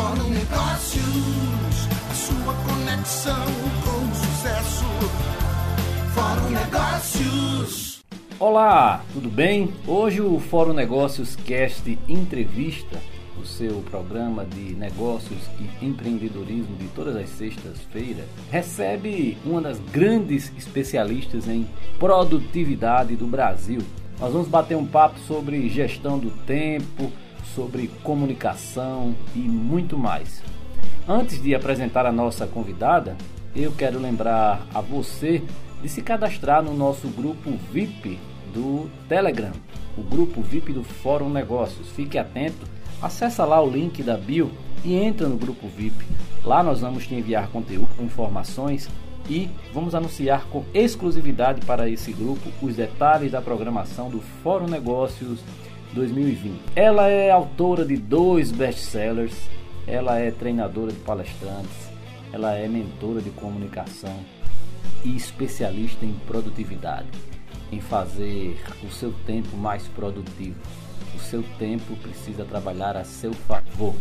Fórum Negócios, a sua conexão com o sucesso. Fórum Negócios. Olá, tudo bem? Hoje o Fórum Negócios Cast Entrevista, o seu programa de negócios e empreendedorismo de todas as sextas-feiras, recebe uma das grandes especialistas em produtividade do Brasil. Nós vamos bater um papo sobre gestão do tempo, sobre comunicação e muito mais. Antes de apresentar a nossa convidada, eu quero lembrar a você de se cadastrar no nosso grupo VIP do Telegram, o grupo VIP do Fórum Negócios. Fique atento, acessa lá o link da bio e entra no grupo VIP. Lá nós vamos te enviar conteúdo, informações e vamos anunciar com exclusividade para esse grupo os detalhes da programação do Fórum Negócios 2020. Ela é autora de dois best-sellers, ela é treinadora de palestrantes, ela é mentora de comunicação e especialista em produtividade, em fazer o seu tempo mais produtivo. O seu tempo precisa trabalhar a seu favor.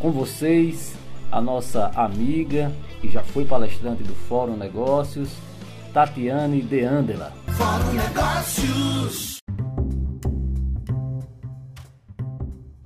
Com vocês, a nossa amiga e já foi palestrante do Fórum Negócios, Tatiane Deandela. Fórum Negócios.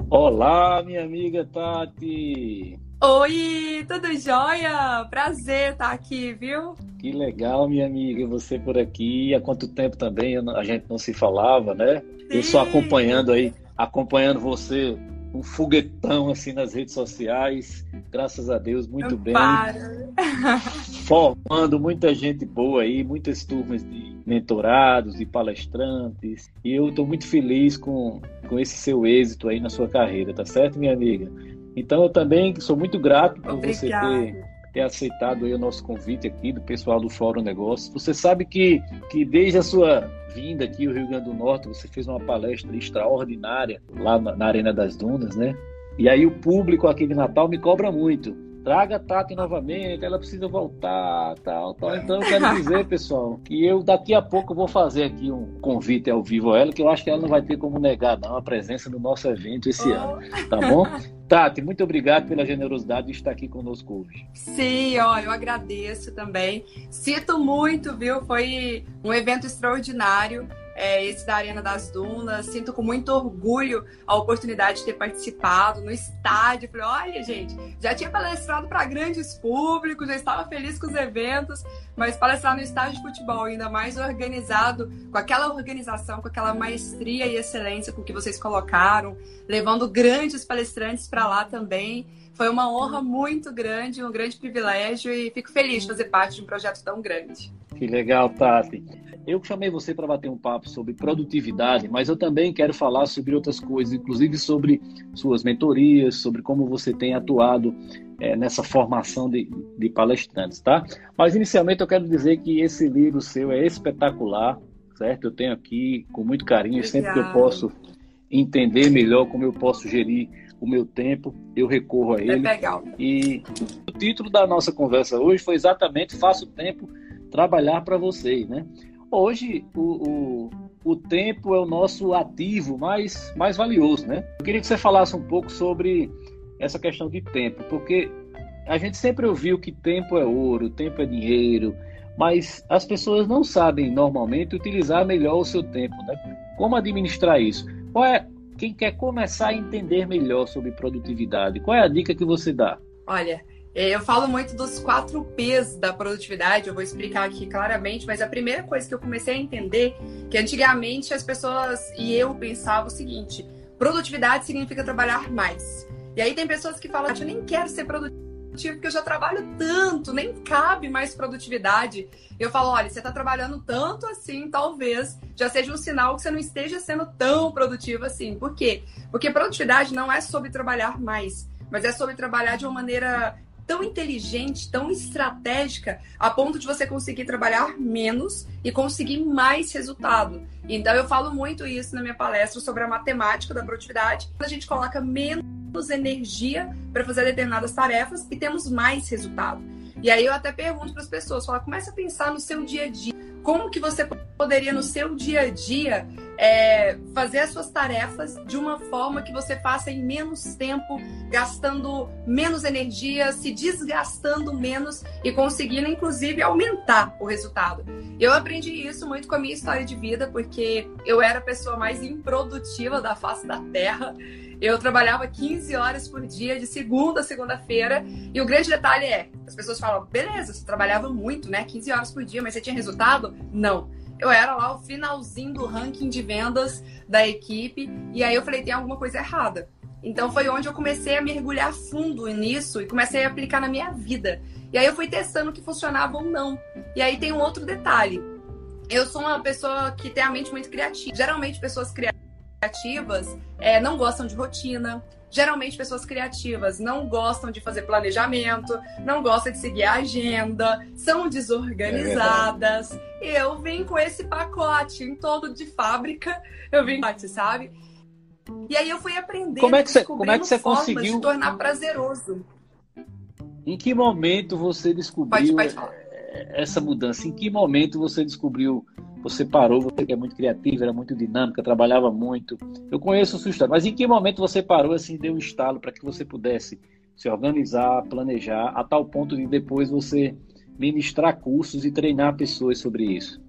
Olá, minha amiga Tati. Oi, tudo jóia? Prazer estar aqui, viu? Que legal, minha amiga, você por aqui. Há quanto tempo também a gente não se falava, né? Sim. Eu só acompanhando aí, acompanhando você, um foguetão assim nas redes sociais. Graças a Deus, muito Não bem. Para. Formando muita gente boa aí, muitas turmas de mentorados, de palestrantes. E eu estou muito feliz com, com esse seu êxito aí na sua carreira, tá certo, minha amiga? Então eu também sou muito grato por você Obrigada. ter, ter aceitado aí o nosso convite aqui do pessoal do Fórum Negócios. Você sabe que, que desde a sua vinda aqui ao Rio Grande do Norte, você fez uma palestra extraordinária lá na, na Arena das Dunas, né? E aí o público aqui de Natal me cobra muito. Traga a Tati novamente, ela precisa voltar, tal, tal. Então eu quero dizer, pessoal, que eu daqui a pouco vou fazer aqui um convite ao vivo a ela, que eu acho que ela não vai ter como negar não a presença no nosso evento esse ano, tá bom? Tati, muito obrigado pela generosidade de estar aqui conosco hoje. Sim, ó, eu agradeço também. Sinto muito, viu? Foi um evento extraordinário. É, esse da Arena das Dunas. Sinto com muito orgulho a oportunidade de ter participado no estádio. Falei, olha, gente, já tinha palestrado para grandes públicos, já estava feliz com os eventos, mas palestrar no estádio de futebol, ainda mais organizado, com aquela organização, com aquela maestria e excelência com que vocês colocaram, levando grandes palestrantes para lá também. Foi uma honra muito grande, um grande privilégio e fico feliz de fazer parte de um projeto tão grande. Que legal, Tati. Eu chamei você para bater um papo sobre produtividade, mas eu também quero falar sobre outras coisas, inclusive sobre suas mentorias, sobre como você tem atuado é, nessa formação de, de palestrantes, tá? Mas inicialmente eu quero dizer que esse livro seu é espetacular, certo? Eu tenho aqui com muito carinho, sempre que eu Obrigada. posso entender melhor como eu posso gerir o meu tempo, eu recorro a É ele. legal. E o título da nossa conversa hoje foi exatamente Faça o Tempo Trabalhar para Você, né? Hoje, o, o, o tempo é o nosso ativo mais, mais valioso, né? Eu queria que você falasse um pouco sobre essa questão de tempo, porque a gente sempre ouviu que tempo é ouro, tempo é dinheiro, mas as pessoas não sabem normalmente utilizar melhor o seu tempo, né? Como administrar isso? Qual é, quem quer começar a entender melhor sobre produtividade, qual é a dica que você dá? Olha, eu falo muito dos quatro P's da produtividade, eu vou explicar aqui claramente, mas a primeira coisa que eu comecei a entender que antigamente as pessoas e eu pensava o seguinte: produtividade significa trabalhar mais. E aí tem pessoas que falam, eu nem quero ser produtivo porque eu já trabalho tanto, nem cabe mais produtividade. Eu falo, olha, você está trabalhando tanto assim, talvez já seja um sinal que você não esteja sendo tão produtivo assim. Por quê? Porque produtividade não é sobre trabalhar mais, mas é sobre trabalhar de uma maneira tão inteligente, tão estratégica, a ponto de você conseguir trabalhar menos e conseguir mais resultado. Então eu falo muito isso na minha palestra sobre a matemática da produtividade. A gente coloca menos energia para fazer determinadas tarefas e temos mais resultado. E aí eu até pergunto para as pessoas, fala, comece a pensar no seu dia a dia. como que você poderia no seu dia a dia é, fazer as suas tarefas de uma forma que você faça em menos tempo, gastando menos energia, se desgastando menos e conseguindo, inclusive, aumentar o resultado. Eu aprendi isso muito com a minha história de vida, porque eu era a pessoa mais improdutiva da face da Terra. Eu trabalhava 15 horas por dia, de segunda a segunda-feira. E o grande detalhe é: as pessoas falam, beleza, você trabalhava muito, né? 15 horas por dia, mas você tinha resultado? Não eu era lá o finalzinho do ranking de vendas da equipe. E aí eu falei, tem alguma coisa errada. Então foi onde eu comecei a mergulhar fundo nisso e comecei a aplicar na minha vida. E aí eu fui testando que funcionava ou não. E aí tem um outro detalhe. Eu sou uma pessoa que tem a mente muito criativa. Geralmente pessoas criativas é, não gostam de rotina, Geralmente, pessoas criativas não gostam de fazer planejamento, não gostam de seguir a agenda, são desorganizadas. É e eu vim com esse pacote em todo de fábrica. Eu vim, sabe? E aí eu fui aprendendo, como é que você, como é que você conseguiu de tornar prazeroso. Em que momento você descobriu pode, pode essa mudança? Em que momento você descobriu você parou, você que é muito criativa, era muito dinâmica, trabalhava muito. Eu conheço a sua história, mas em que momento você parou assim, deu um estalo para que você pudesse se organizar, planejar, a tal ponto de depois você ministrar cursos e treinar pessoas sobre isso?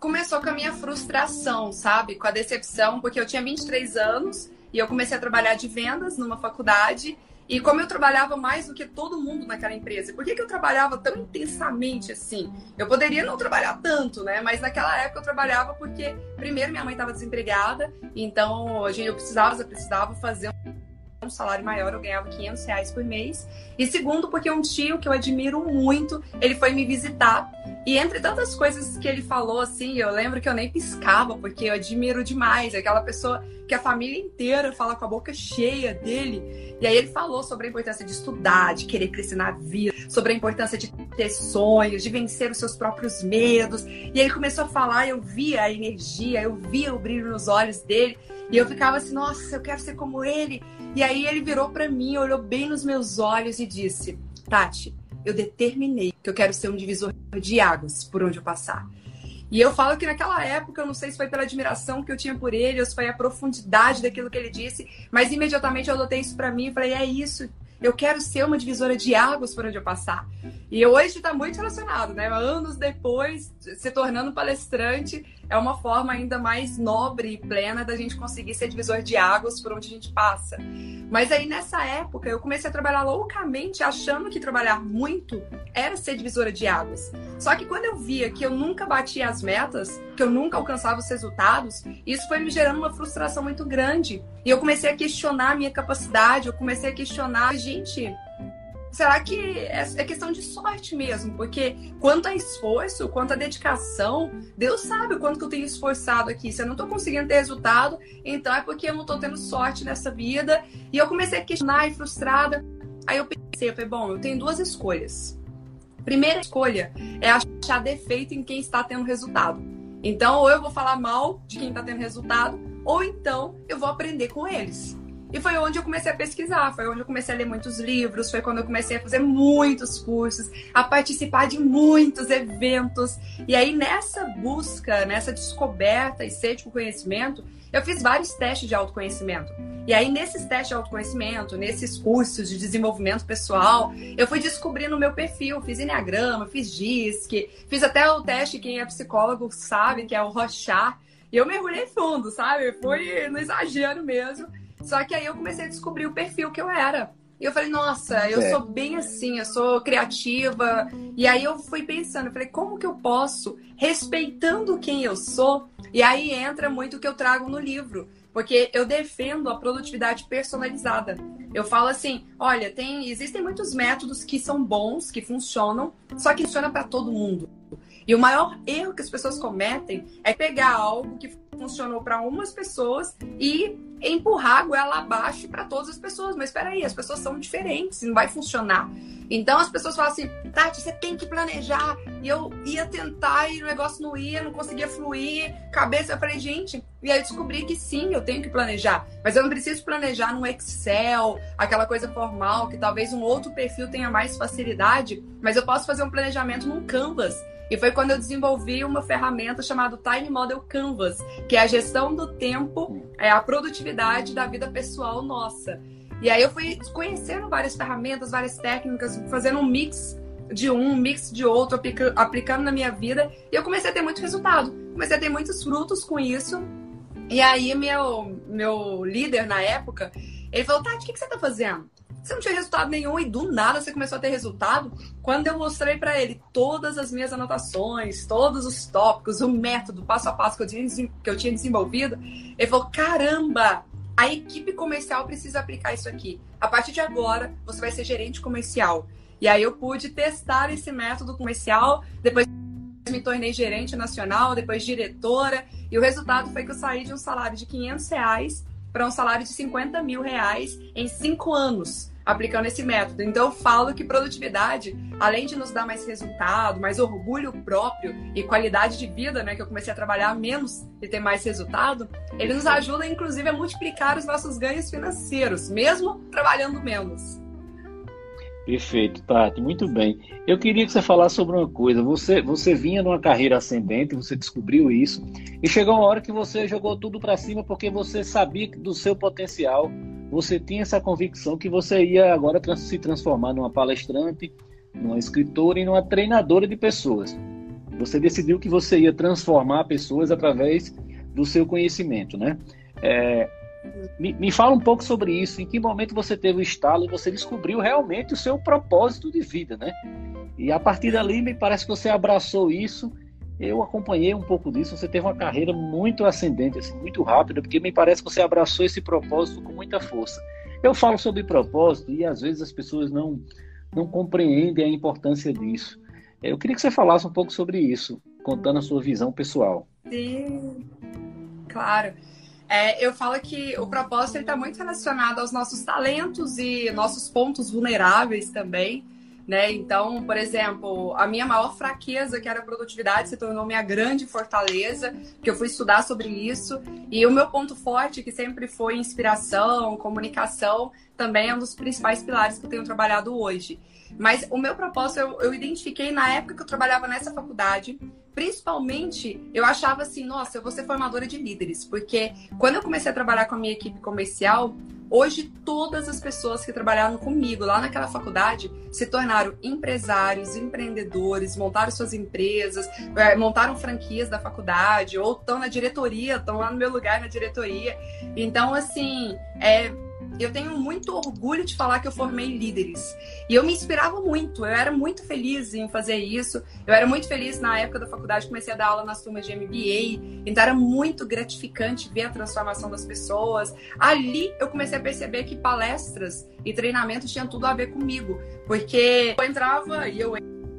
Começou com a minha frustração, sabe? Com a decepção, porque eu tinha 23 anos e eu comecei a trabalhar de vendas numa faculdade e como eu trabalhava mais do que todo mundo naquela empresa, por que, que eu trabalhava tão intensamente assim? Eu poderia não trabalhar tanto, né? Mas naquela época eu trabalhava porque, primeiro, minha mãe estava desempregada, então eu precisava, eu precisava fazer um salário maior, eu ganhava 500 reais por mês. E segundo, porque um tio que eu admiro muito, ele foi me visitar. E entre tantas coisas que ele falou, assim, eu lembro que eu nem piscava, porque eu admiro demais. Aquela pessoa que a família inteira fala com a boca cheia dele. E aí ele falou sobre a importância de estudar, de querer crescer na vida, sobre a importância de ter sonhos, de vencer os seus próprios medos. E ele começou a falar, eu via a energia, eu via o brilho nos olhos dele. E eu ficava assim, nossa, eu quero ser como ele. E aí ele virou para mim, olhou bem nos meus olhos e disse: Tati, eu determinei que eu quero ser um divisor de águas por onde eu passar. E eu falo que naquela época, eu não sei se foi pela admiração que eu tinha por ele, ou se foi a profundidade daquilo que ele disse, mas imediatamente eu adotei isso para mim e falei: é isso, eu quero ser uma divisora de águas por onde eu passar. E hoje está muito relacionado, né? Anos depois, se tornando palestrante, é uma forma ainda mais nobre e plena da gente conseguir ser divisor de águas por onde a gente passa. Mas aí nessa época eu comecei a trabalhar loucamente, achando que trabalhar muito era ser divisora de águas. Só que quando eu via que eu nunca batia as metas, que eu nunca alcançava os resultados, isso foi me gerando uma frustração muito grande. E eu comecei a questionar a minha capacidade, eu comecei a questionar, gente, será que é, é questão de sorte mesmo? Porque quanto a esforço, quanto a dedicação, Deus sabe o quanto que eu tenho esforçado aqui. Se eu não estou conseguindo ter resultado, então é porque eu não estou tendo sorte nessa vida. E eu comecei a questionar e frustrada. Aí eu pensei, eu falei, bom, eu tenho duas escolhas. Primeira escolha é achar defeito em quem está tendo resultado. Então, ou eu vou falar mal de quem está tendo resultado, ou então eu vou aprender com eles. E foi onde eu comecei a pesquisar, foi onde eu comecei a ler muitos livros, foi quando eu comecei a fazer muitos cursos, a participar de muitos eventos. E aí, nessa busca, nessa descoberta e sede por conhecimento, eu fiz vários testes de autoconhecimento. E aí, nesses testes de autoconhecimento, nesses cursos de desenvolvimento pessoal, eu fui descobrindo o meu perfil. Fiz Enneagrama, fiz DISC, fiz até o teste, quem é psicólogo sabe, que é o Rochar. E eu mergulhei fundo, sabe? Foi no exagero mesmo. Só que aí eu comecei a descobrir o perfil que eu era. E eu falei, nossa, eu sou bem assim, eu sou criativa. E aí eu fui pensando, eu falei, como que eu posso, respeitando quem eu sou? E aí entra muito o que eu trago no livro. Porque eu defendo a produtividade personalizada. Eu falo assim, olha, tem, existem muitos métodos que são bons, que funcionam, só que funciona para todo mundo. E o maior erro que as pessoas cometem é pegar algo que funcionou para umas pessoas e empurrar a goela abaixo para todas as pessoas. Mas espera aí, as pessoas são diferentes, não vai funcionar. Então as pessoas falam assim, Tati, você tem que planejar. E eu ia tentar e o negócio não ia, não conseguia fluir, cabeça. Eu falei, gente, e aí descobri que sim, eu tenho que planejar. Mas eu não preciso planejar no Excel, aquela coisa formal, que talvez um outro perfil tenha mais facilidade, mas eu posso fazer um planejamento num Canvas. E foi quando eu desenvolvi uma ferramenta chamada Time Model Canvas, que é a gestão do tempo, é a produtividade da vida pessoal nossa. E aí eu fui conhecendo várias ferramentas, várias técnicas, fazendo um mix de um, um mix de outro, aplica aplicando na minha vida. E eu comecei a ter muito resultado. Comecei a ter muitos frutos com isso. E aí meu, meu líder na época, ele falou, Tati, o que, que você tá fazendo? Você não tinha resultado nenhum e do nada você começou a ter resultado. Quando eu mostrei para ele todas as minhas anotações, todos os tópicos, o método, passo a passo que eu tinha, que eu tinha desenvolvido, ele falou: caramba, a equipe comercial precisa aplicar isso aqui. A partir de agora, você vai ser gerente comercial. E aí eu pude testar esse método comercial, depois me tornei gerente nacional, depois diretora, e o resultado foi que eu saí de um salário de 500 reais para um salário de 50 mil reais em cinco anos aplicando esse método. Então eu falo que produtividade, além de nos dar mais resultado, mais orgulho próprio e qualidade de vida, né, que eu comecei a trabalhar menos e ter mais resultado, ele nos ajuda inclusive a multiplicar os nossos ganhos financeiros, mesmo trabalhando menos. Perfeito, Tati, muito bem. Eu queria que você falasse sobre uma coisa. Você, você vinha numa carreira ascendente, você descobriu isso, e chegou uma hora que você jogou tudo para cima porque você sabia do seu potencial, você tinha essa convicção que você ia agora se transformar numa palestrante, numa escritora e numa treinadora de pessoas. Você decidiu que você ia transformar pessoas através do seu conhecimento, né? É, me, me fala um pouco sobre isso. Em que momento você teve o estalo e você descobriu realmente o seu propósito de vida, né? E a partir dali, me parece que você abraçou isso. Eu acompanhei um pouco disso. Você teve uma carreira muito ascendente, assim, muito rápida, porque me parece que você abraçou esse propósito com muita força. Eu falo sobre propósito e às vezes as pessoas não, não compreendem a importância disso. Eu queria que você falasse um pouco sobre isso, contando a sua visão pessoal. Sim, claro. É, eu falo que o propósito está muito relacionado aos nossos talentos e nossos pontos vulneráveis também. Né? Então, por exemplo, a minha maior fraqueza, que era a produtividade, se tornou minha grande fortaleza, que eu fui estudar sobre isso. E o meu ponto forte, que sempre foi inspiração, comunicação, também é um dos principais pilares que eu tenho trabalhado hoje. Mas o meu propósito eu, eu identifiquei na época que eu trabalhava nessa faculdade, principalmente, eu achava assim, nossa, eu vou ser formadora de líderes, porque quando eu comecei a trabalhar com a minha equipe comercial, hoje todas as pessoas que trabalharam comigo lá naquela faculdade se tornaram empresários, empreendedores, montaram suas empresas, é, montaram franquias da faculdade, ou estão na diretoria, estão lá no meu lugar na diretoria. Então, assim, é, eu tenho muito orgulho de falar que eu formei líderes. E eu me inspirava muito, eu era muito feliz em fazer isso. Eu era muito feliz na época da faculdade, comecei a dar aula nas turmas de MBA. Então era muito gratificante ver a transformação das pessoas. Ali eu comecei a perceber que palestras e treinamentos tinham tudo a ver comigo. Porque eu entrava e eu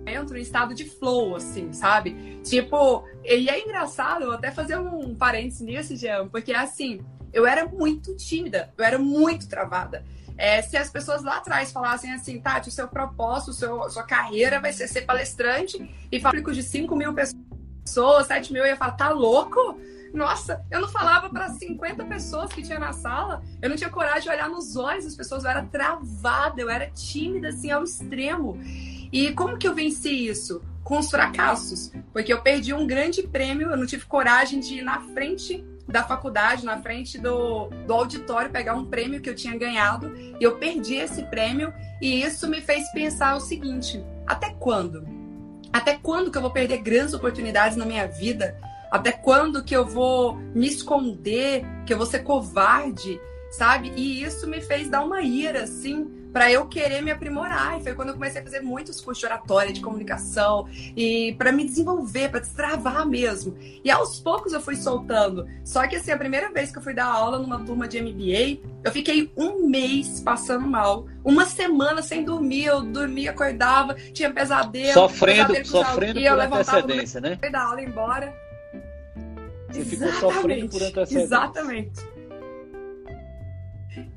entro em estado de flow, assim, sabe? Tipo, e é engraçado, eu até fazer um parênteses nisso, Jean, porque assim, eu era muito tímida, eu era muito travada. É, se as pessoas lá atrás falassem assim, Tati, o seu propósito, seu, sua carreira vai ser ser palestrante e público de 5 mil pessoas, 7 mil, eu ia falar, tá louco? Nossa, eu não falava para 50 pessoas que tinha na sala, eu não tinha coragem de olhar nos olhos das pessoas, eu era travada, eu era tímida, assim, ao extremo. E como que eu venci isso? Com os fracassos. Porque eu perdi um grande prêmio, eu não tive coragem de ir na frente da faculdade, na frente do, do auditório, pegar um prêmio que eu tinha ganhado. E eu perdi esse prêmio. E isso me fez pensar o seguinte: até quando? Até quando que eu vou perder grandes oportunidades na minha vida? Até quando que eu vou me esconder, que eu vou ser covarde, sabe? E isso me fez dar uma ira, assim, para eu querer me aprimorar. E foi quando eu comecei a fazer muitos cursos de oratória, de comunicação, e para me desenvolver, para destravar mesmo. E aos poucos eu fui soltando. Só que assim, a primeira vez que eu fui dar aula numa turma de MBA, eu fiquei um mês passando mal, uma semana sem dormir, eu dormia, acordava, tinha pesadelo, sofrendo, pesadelo sofrendo por antecedência, né? Dar aula embora. Você ficou sofrendo por antecedência. Exatamente.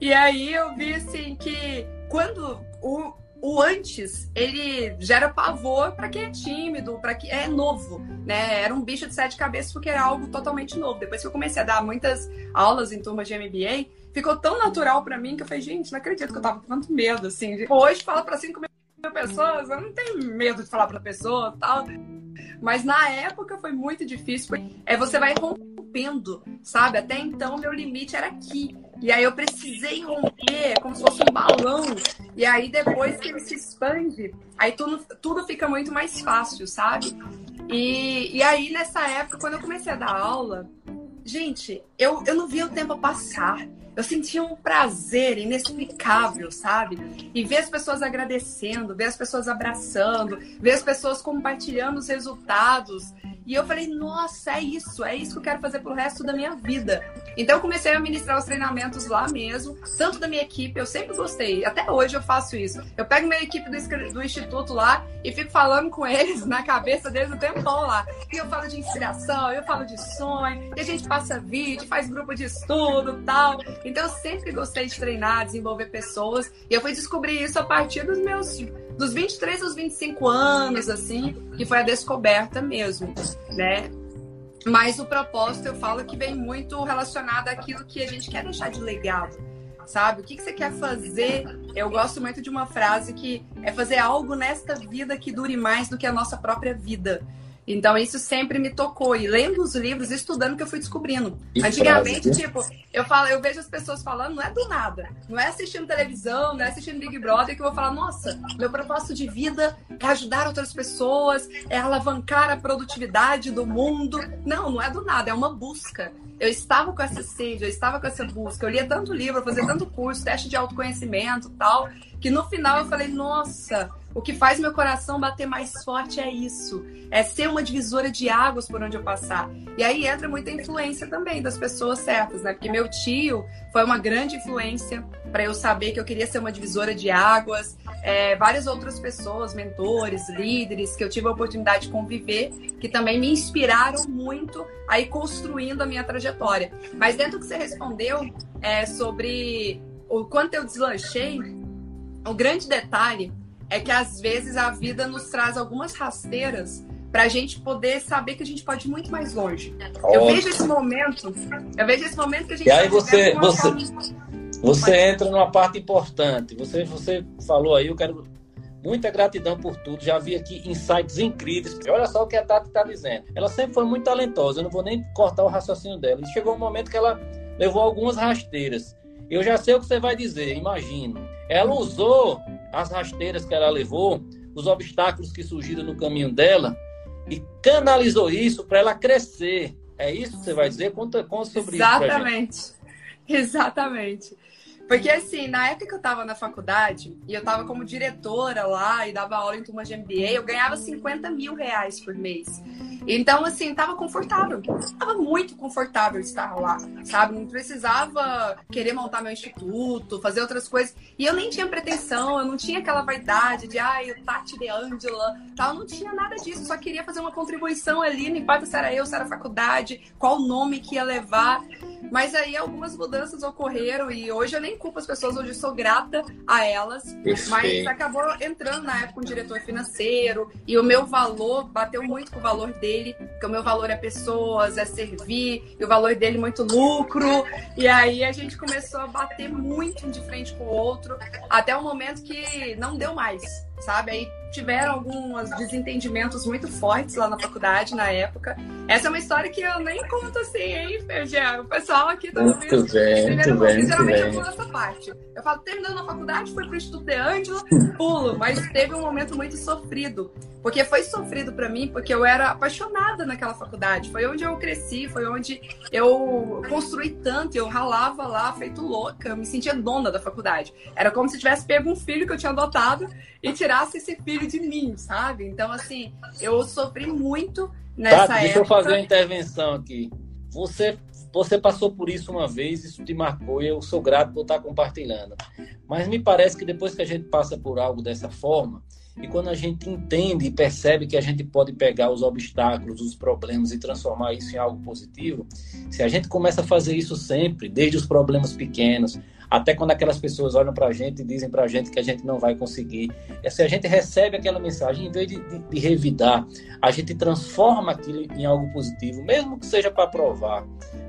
E aí eu vi assim que quando o, o antes, ele gera pavor para quem é tímido, para quem é novo, né? Era um bicho de sete cabeças porque era algo totalmente novo. Depois que eu comecei a dar muitas aulas em turmas de MBA, ficou tão natural para mim que eu falei, gente, não acredito que eu tava com tanto medo, assim. Hoje fala para cinco mil pessoas, eu não tenho medo de falar para pessoa tal. Mas na época foi muito difícil. É você vai rompendo, sabe? Até então meu limite era aqui. E aí eu precisei romper, como se fosse um balão. E aí depois que ele se expande, aí tudo, tudo fica muito mais fácil, sabe? E, e aí nessa época, quando eu comecei a dar aula, gente, eu, eu não via o tempo passar. Eu sentia um prazer inexplicável, sabe? E ver as pessoas agradecendo, ver as pessoas abraçando, ver as pessoas compartilhando os resultados. E eu falei, nossa, é isso, é isso que eu quero fazer pro resto da minha vida. Então comecei a ministrar os treinamentos lá mesmo, tanto da minha equipe, eu sempre gostei, até hoje eu faço isso. Eu pego minha equipe do, do instituto lá e fico falando com eles na cabeça deles o tempo todo lá. E eu falo de inspiração, eu falo de sonho, e a gente passa vídeo, faz grupo de estudo tal. Então eu sempre gostei de treinar, desenvolver pessoas, e eu fui descobrir isso a partir dos meus dos 23 aos 25 anos, assim, que foi a descoberta mesmo, né? Mas o propósito, eu falo que vem muito relacionado àquilo que a gente quer deixar de legado, sabe? O que, que você quer fazer? Eu gosto muito de uma frase que é fazer algo nesta vida que dure mais do que a nossa própria vida. Então isso sempre me tocou. E lendo os livros, estudando que eu fui descobrindo. Que Antigamente, frase. tipo, eu falo, eu vejo as pessoas falando, não é do nada. Não é assistindo televisão, não é assistindo Big Brother que eu vou falar, nossa, meu propósito de vida é ajudar outras pessoas, é alavancar a produtividade do mundo. Não, não é do nada, é uma busca. Eu estava com essa sede, eu estava com essa busca. Eu lia tanto livro, fazia tanto curso, teste de autoconhecimento tal, que no final eu falei, nossa, o que faz meu coração bater mais forte é isso. É ser uma divisora de águas por onde eu passar. E aí entra muita influência também das pessoas certas, né? Porque meu tio foi uma grande influência para eu saber que eu queria ser uma divisora de águas. É, várias outras pessoas, mentores, líderes, que eu tive a oportunidade de conviver, que também me inspiraram muito a ir construindo a minha trajetória. Mas dentro do que você respondeu é, sobre o quanto eu deslanchei, o grande detalhe é que às vezes a vida nos traz algumas rasteiras para a gente poder saber que a gente pode ir muito mais longe. Ótimo. Eu vejo esse momento, eu vejo esse momento que a gente. E aí tá você, você, você entra numa parte importante. Você, você falou aí, eu quero muita gratidão por tudo. Já vi aqui insights incríveis. Olha só o que a Tati está dizendo. Ela sempre foi muito talentosa. Eu não vou nem cortar o raciocínio dela. E chegou um momento que ela levou algumas rasteiras. Eu já sei o que você vai dizer, imagino. Ela usou as rasteiras que ela levou, os obstáculos que surgiram no caminho dela e canalizou isso para ela crescer. É isso que você vai dizer? Conta, conta sobre Exatamente. isso. Exatamente. Exatamente. Porque, assim, na época que eu tava na faculdade, e eu tava como diretora lá e dava aula em turma de MBA, eu ganhava 50 mil reais por mês. Então, assim, tava confortável. Tava muito confortável estar lá, sabe? Não precisava querer montar meu instituto, fazer outras coisas. E eu nem tinha pretensão, eu não tinha aquela vaidade de, ai, o Tati de Angela, tal. Não tinha nada disso, só queria fazer uma contribuição ali, não importa se era eu, se era a faculdade, qual nome que ia levar. Mas aí algumas mudanças ocorreram e hoje eu nem culpo as pessoas, hoje sou grata a elas. Perfeito. Mas acabou entrando na época um diretor financeiro e o meu valor bateu muito com o valor dele, porque o meu valor é pessoas, é servir, e o valor dele é muito lucro. E aí a gente começou a bater muito um de frente com o outro, até o momento que não deu mais sabe? Aí tiveram alguns desentendimentos muito fortes lá na faculdade na época. Essa é uma história que eu nem conto assim, hein, Fergiano? O pessoal aqui tá muito bem, muito bem, geralmente eu pulo essa parte. Eu falo, terminando a faculdade, fui pro Instituto de Ângela, pulo, mas teve um momento muito sofrido. Porque foi sofrido para mim, porque eu era apaixonada naquela faculdade. Foi onde eu cresci, foi onde eu construí tanto, eu ralava lá, feito louca, eu me sentia dona da faculdade. Era como se tivesse pego um filho que eu tinha adotado e tirasse esse filho de mim, sabe? Então, assim, eu sofri muito nessa tá, deixa época. Deixa eu fazer uma intervenção aqui. Você, você passou por isso uma vez, isso te marcou e eu sou grato por estar compartilhando. Mas me parece que depois que a gente passa por algo dessa forma, e quando a gente entende e percebe que a gente pode pegar os obstáculos, os problemas e transformar isso em algo positivo, se a gente começa a fazer isso sempre, desde os problemas pequenos, até quando aquelas pessoas olham para a gente e dizem para a gente que a gente não vai conseguir. E, se a gente recebe aquela mensagem, em vez de, de, de revidar, a gente transforma aquilo em algo positivo, mesmo que seja para provar.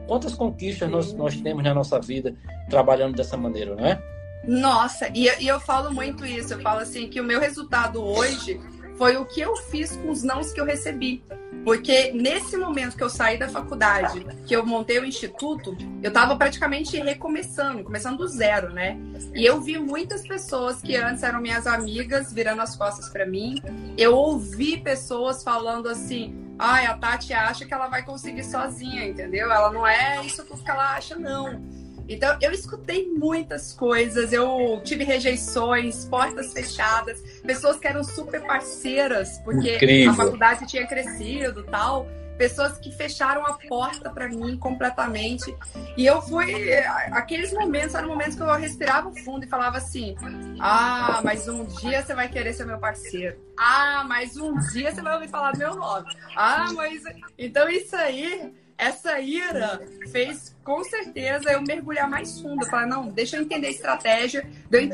Quantas conquistas nós, nós temos na nossa vida trabalhando dessa maneira, não é? Nossa, e, e eu falo muito isso. Eu falo assim que o meu resultado hoje foi o que eu fiz com os nãos que eu recebi. Porque nesse momento que eu saí da faculdade, que eu montei o instituto, eu estava praticamente recomeçando, começando do zero, né? E eu vi muitas pessoas que antes eram minhas amigas virando as costas para mim. Eu ouvi pessoas falando assim: ai, a Tati acha que ela vai conseguir sozinha, entendeu? Ela não é isso que ela acha, não. Então, eu escutei muitas coisas, eu tive rejeições, portas fechadas, pessoas que eram super parceiras, porque Incrível. a faculdade tinha crescido tal. Pessoas que fecharam a porta para mim completamente. E eu fui. Aqueles momentos eram momentos que eu respirava fundo e falava assim: Ah, mas um dia você vai querer ser meu parceiro. Ah, mas um dia você vai ouvir falar do meu nome. Ah, mas. Então isso aí essa ira fez com certeza eu mergulhar mais fundo, falar, não, deixa eu entender a estratégia,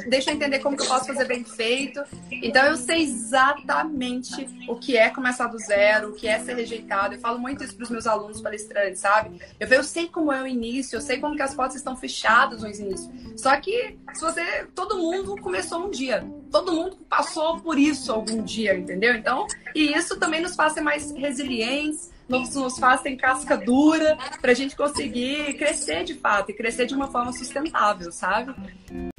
deixa eu entender como que eu posso fazer bem feito. Então eu sei exatamente o que é começar do zero, o que é ser rejeitado. Eu falo muito isso para os meus alunos palestrantes, sabe? Eu, eu sei como é o início, eu sei como que as portas estão fechadas no início. Só que se você, todo mundo começou um dia, todo mundo passou por isso algum dia, entendeu? Então, e isso também nos faz ser mais resilientes nos, nos fazem casca dura para a gente conseguir crescer de fato e crescer de uma forma sustentável, sabe?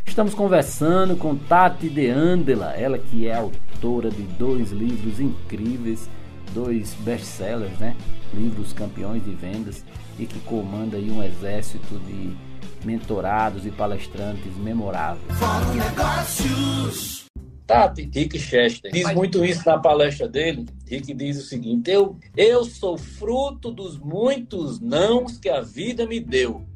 Estamos conversando com Tati De Andela, ela que é autora de dois livros incríveis, dois best-sellers, né? Livros campeões de vendas e que comanda aí um exército de mentorados e palestrantes memoráveis. Fórum Negócios. Tati, Rick Chester, diz muito isso na palestra dele. Rick diz o seguinte: eu, eu sou fruto dos muitos nãos que a vida me deu.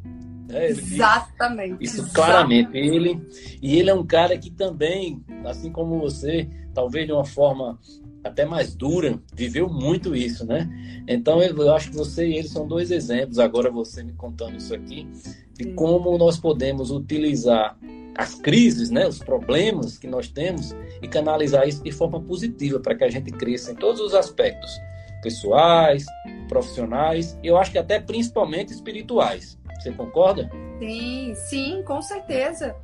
É, Exatamente. Isso Exatamente. claramente. Ele, e ele é um cara que também, assim como você, talvez de uma forma até mais dura, viveu muito isso, né? Então eu acho que você e ele são dois exemplos, agora você me contando isso aqui, de como nós podemos utilizar as crises, né, os problemas que nós temos e canalizar isso de forma positiva para que a gente cresça em todos os aspectos, pessoais, profissionais, eu acho que até principalmente espirituais. Você concorda? Sim, sim, com certeza.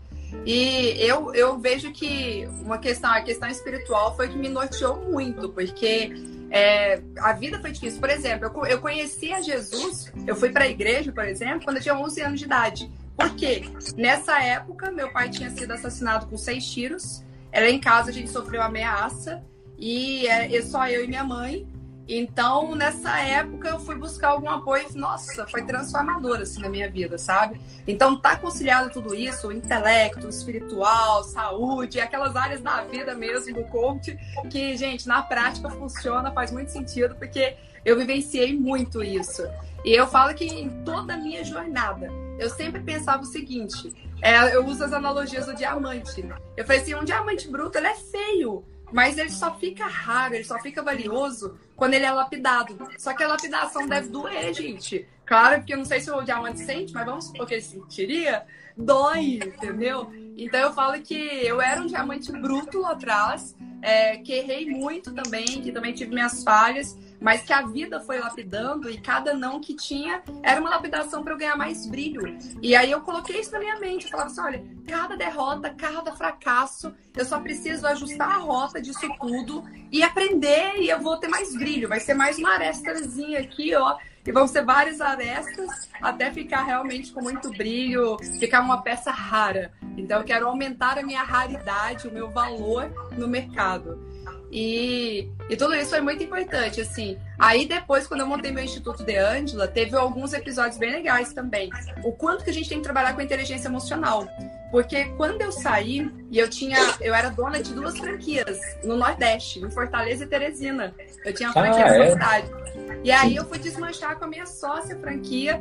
E eu, eu vejo que uma questão, a questão espiritual foi que me norteou muito, porque é, a vida foi difícil. Por exemplo, eu, eu conheci a Jesus, eu fui para a igreja, por exemplo, quando eu tinha 11 anos de idade. Porque nessa época, meu pai tinha sido assassinado com seis tiros. Ela em casa a gente sofreu ameaça e é só eu e minha mãe. Então, nessa época, eu fui buscar algum apoio. Nossa, foi transformador assim na minha vida, sabe? Então, tá conciliado tudo isso, o intelecto, o espiritual, saúde, aquelas áreas da vida mesmo do coach, que, gente, na prática funciona, faz muito sentido, porque eu vivenciei muito isso. E eu falo que em toda a minha jornada, eu sempre pensava o seguinte: é, eu uso as analogias do diamante. Eu falei assim: um diamante bruto ele é feio, mas ele só fica raro, ele só fica valioso quando ele é lapidado. Só que a lapidação deve doer, gente. Claro, porque eu não sei se o diamante sente, mas vamos supor que ele sentiria. Dói, entendeu? Então eu falo que eu era um diamante bruto lá atrás, é, que errei muito também, que também tive minhas falhas mas que a vida foi lapidando e cada não que tinha era uma lapidação para eu ganhar mais brilho. E aí eu coloquei isso na minha mente, eu falava assim, olha, cada derrota, cada fracasso, eu só preciso ajustar a rota disso tudo e aprender e eu vou ter mais brilho, vai ser mais uma arestazinha aqui, ó, e vão ser várias arestas até ficar realmente com muito brilho, ficar uma peça rara. Então eu quero aumentar a minha raridade, o meu valor no mercado. E, e tudo isso foi muito importante, assim. Aí depois, quando eu montei meu Instituto de Ângela, teve alguns episódios bem legais também. O quanto que a gente tem que trabalhar com inteligência emocional. Porque quando eu saí, e eu tinha, eu era dona de duas franquias no Nordeste, em Fortaleza e Teresina. Eu tinha uma franquia ah, é? cidade. E aí eu fui desmanchar com a minha sócia franquia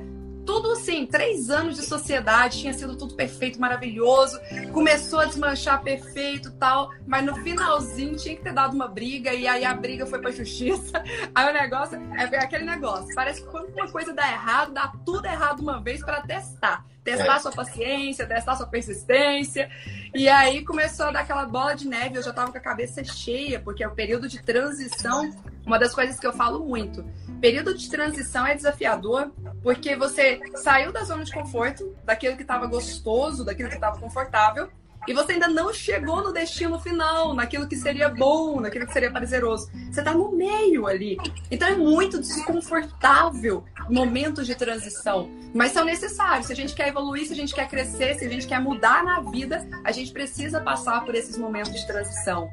tudo assim, três anos de sociedade, tinha sido tudo perfeito, maravilhoso, começou a desmanchar perfeito tal, mas no finalzinho tinha que ter dado uma briga, e aí a briga foi pra justiça. Aí o negócio é aquele negócio, parece que quando uma coisa dá errado, dá tudo errado uma vez para testar. Testar é. sua paciência, testar sua persistência. E aí começou a dar aquela bola de neve, eu já tava com a cabeça cheia, porque é o período de transição, uma das coisas que eu falo muito. Período de transição é desafiador, porque você saiu da zona de conforto, daquilo que estava gostoso, daquilo que estava confortável, e você ainda não chegou no destino final, naquilo que seria bom, naquilo que seria prazeroso. Você está no meio ali. Então é muito desconfortável momentos de transição, mas são necessários. Se a gente quer evoluir, se a gente quer crescer, se a gente quer mudar na vida, a gente precisa passar por esses momentos de transição.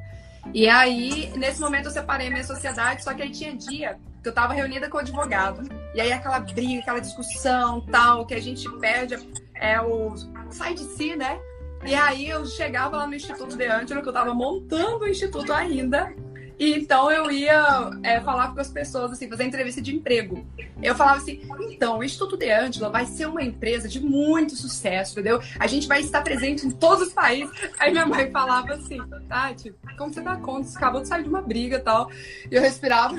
E aí, nesse momento, eu separei minha sociedade, só que aí tinha dia que eu estava reunida com o advogado. E aí aquela briga, aquela discussão, tal, que a gente perde é o sai de si, né? E aí eu chegava lá no Instituto de Ângelo, que eu estava montando o instituto ainda. E então eu ia é, falar com as pessoas, assim, fazer entrevista de emprego. Eu falava assim, então, o Instituto de Ângela vai ser uma empresa de muito sucesso, entendeu? A gente vai estar presente em todos os países. Aí minha mãe falava assim, Tati, como você dá conta? Você acabou de sair de uma briga e tal. E eu respirava,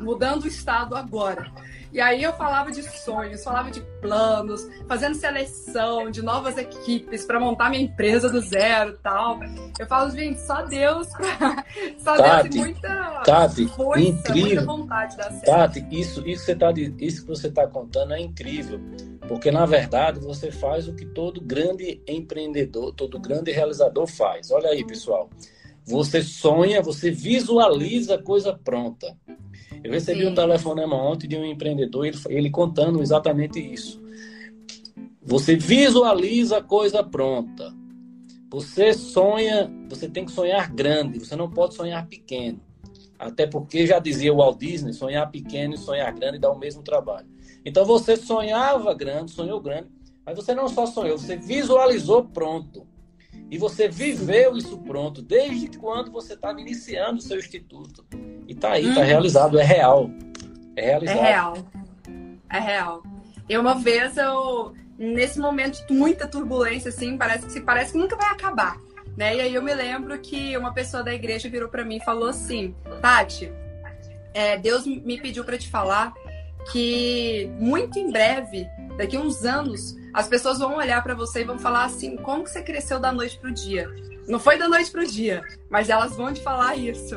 mudando o estado agora. E aí eu falava de sonhos, falava de planos, fazendo seleção de novas equipes para montar minha empresa do zero e tal. Eu falo, gente, só Deus, só Tati, Deus e muita Tati, força, incrível. muita vontade da certo. Tati, isso, isso, você tá, isso que você está contando é incrível. Porque, na verdade, você faz o que todo grande empreendedor, todo grande realizador faz. Olha aí, pessoal. Você sonha, você visualiza a coisa pronta. Eu recebi Sim. um telefonema ontem de um empreendedor, ele, ele contando exatamente isso. Você visualiza a coisa pronta. Você sonha, você tem que sonhar grande, você não pode sonhar pequeno. Até porque já dizia o Walt Disney, sonhar pequeno e sonhar grande dá o mesmo trabalho. Então você sonhava grande, sonhou grande, mas você não só sonhou, você visualizou pronto. E você viveu isso pronto desde quando você estava iniciando o seu instituto. E tá aí, tá uhum. realizado, é real. É realizado. É real. É real. E uma vez eu, nesse momento de muita turbulência, assim, parece que parece que nunca vai acabar. Né? E aí eu me lembro que uma pessoa da igreja virou para mim e falou assim: Tati, é, Deus me pediu para te falar que muito em breve, daqui a uns anos, as pessoas vão olhar para você e vão falar assim: como que você cresceu da noite pro dia? Não foi da noite pro dia, mas elas vão te falar isso.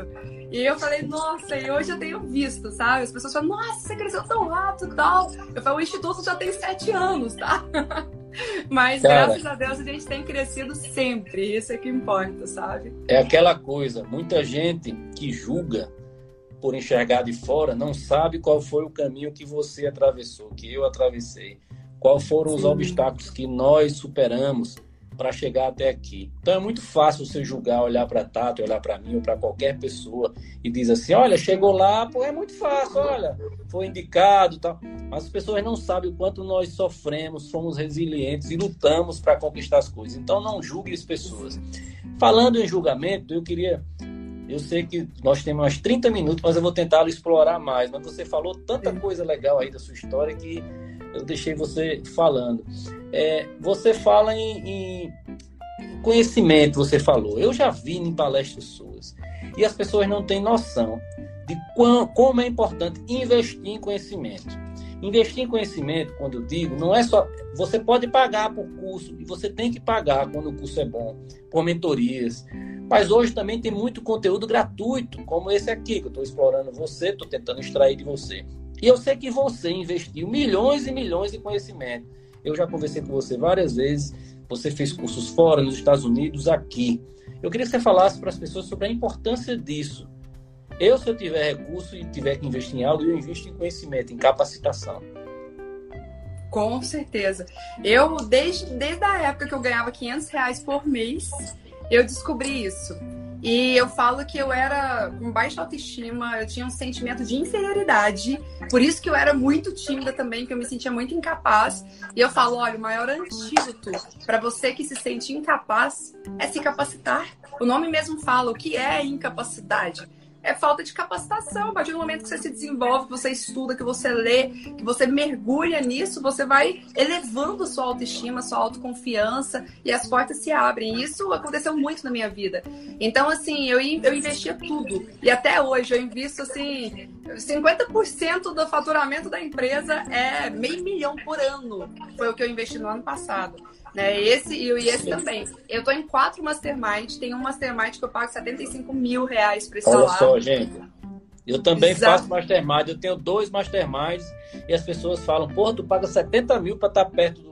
E eu falei, nossa, e hoje eu tenho visto, sabe? As pessoas falam, nossa, você cresceu tão rápido e tal. Eu falo, o Instituto já tem sete anos, tá? Mas Cara, graças a Deus a gente tem crescido sempre, isso é que importa, sabe? É aquela coisa, muita gente que julga por enxergar de fora não sabe qual foi o caminho que você atravessou, que eu atravessei. Quais foram os obstáculos que nós superamos para chegar até aqui? Então é muito fácil você julgar, olhar para Tato, olhar para mim ou para qualquer pessoa e dizer assim: olha, chegou lá, pô, é muito fácil, olha, foi indicado tal. Mas as pessoas não sabem o quanto nós sofremos, somos resilientes e lutamos para conquistar as coisas. Então não julgue as pessoas. Falando em julgamento, eu queria eu sei que nós temos umas 30 minutos, mas eu vou tentar explorar mais. Mas você falou tanta coisa legal aí da sua história que eu deixei você falando. É, você fala em, em, conhecimento, você falou. Eu já vi em palestras suas. E as pessoas não têm noção de quão, como é importante investir em conhecimento. Investir em conhecimento, quando eu digo, não é só. Você pode pagar por curso, e você tem que pagar quando o curso é bom, por mentorias. Mas hoje também tem muito conteúdo gratuito, como esse aqui, que eu estou explorando você, estou tentando extrair de você. E eu sei que você investiu milhões e milhões em conhecimento. Eu já conversei com você várias vezes. Você fez cursos fora, nos Estados Unidos, aqui. Eu queria que você falasse para as pessoas sobre a importância disso. Eu, se eu tiver recurso e tiver que investir em algo, eu invisto em conhecimento, em capacitação. Com certeza. Eu, desde, desde a época que eu ganhava 500 reais por mês, eu descobri isso. E eu falo que eu era com baixa autoestima, eu tinha um sentimento de inferioridade. Por isso que eu era muito tímida também, que eu me sentia muito incapaz. E eu falo, olha, o maior antídoto para você que se sente incapaz é se capacitar. O nome mesmo fala o que é incapacidade. É falta de capacitação. A partir do momento que você se desenvolve, que você estuda, que você lê, que você mergulha nisso, você vai elevando sua autoestima, sua autoconfiança e as portas se abrem. Isso aconteceu muito na minha vida. Então, assim, eu, eu investia tudo. E até hoje eu invisto, assim, 50% do faturamento da empresa é meio milhão por ano. Foi o que eu investi no ano passado. Né? Esse e esse também. Eu tô em quatro mastermind, tem um mastermind que eu pago 75 mil reais por esse Olha salário. só, gente. Eu também Exato. faço mastermind, eu tenho dois masterminds e as pessoas falam, porra, tu paga 70 mil para estar tá perto do.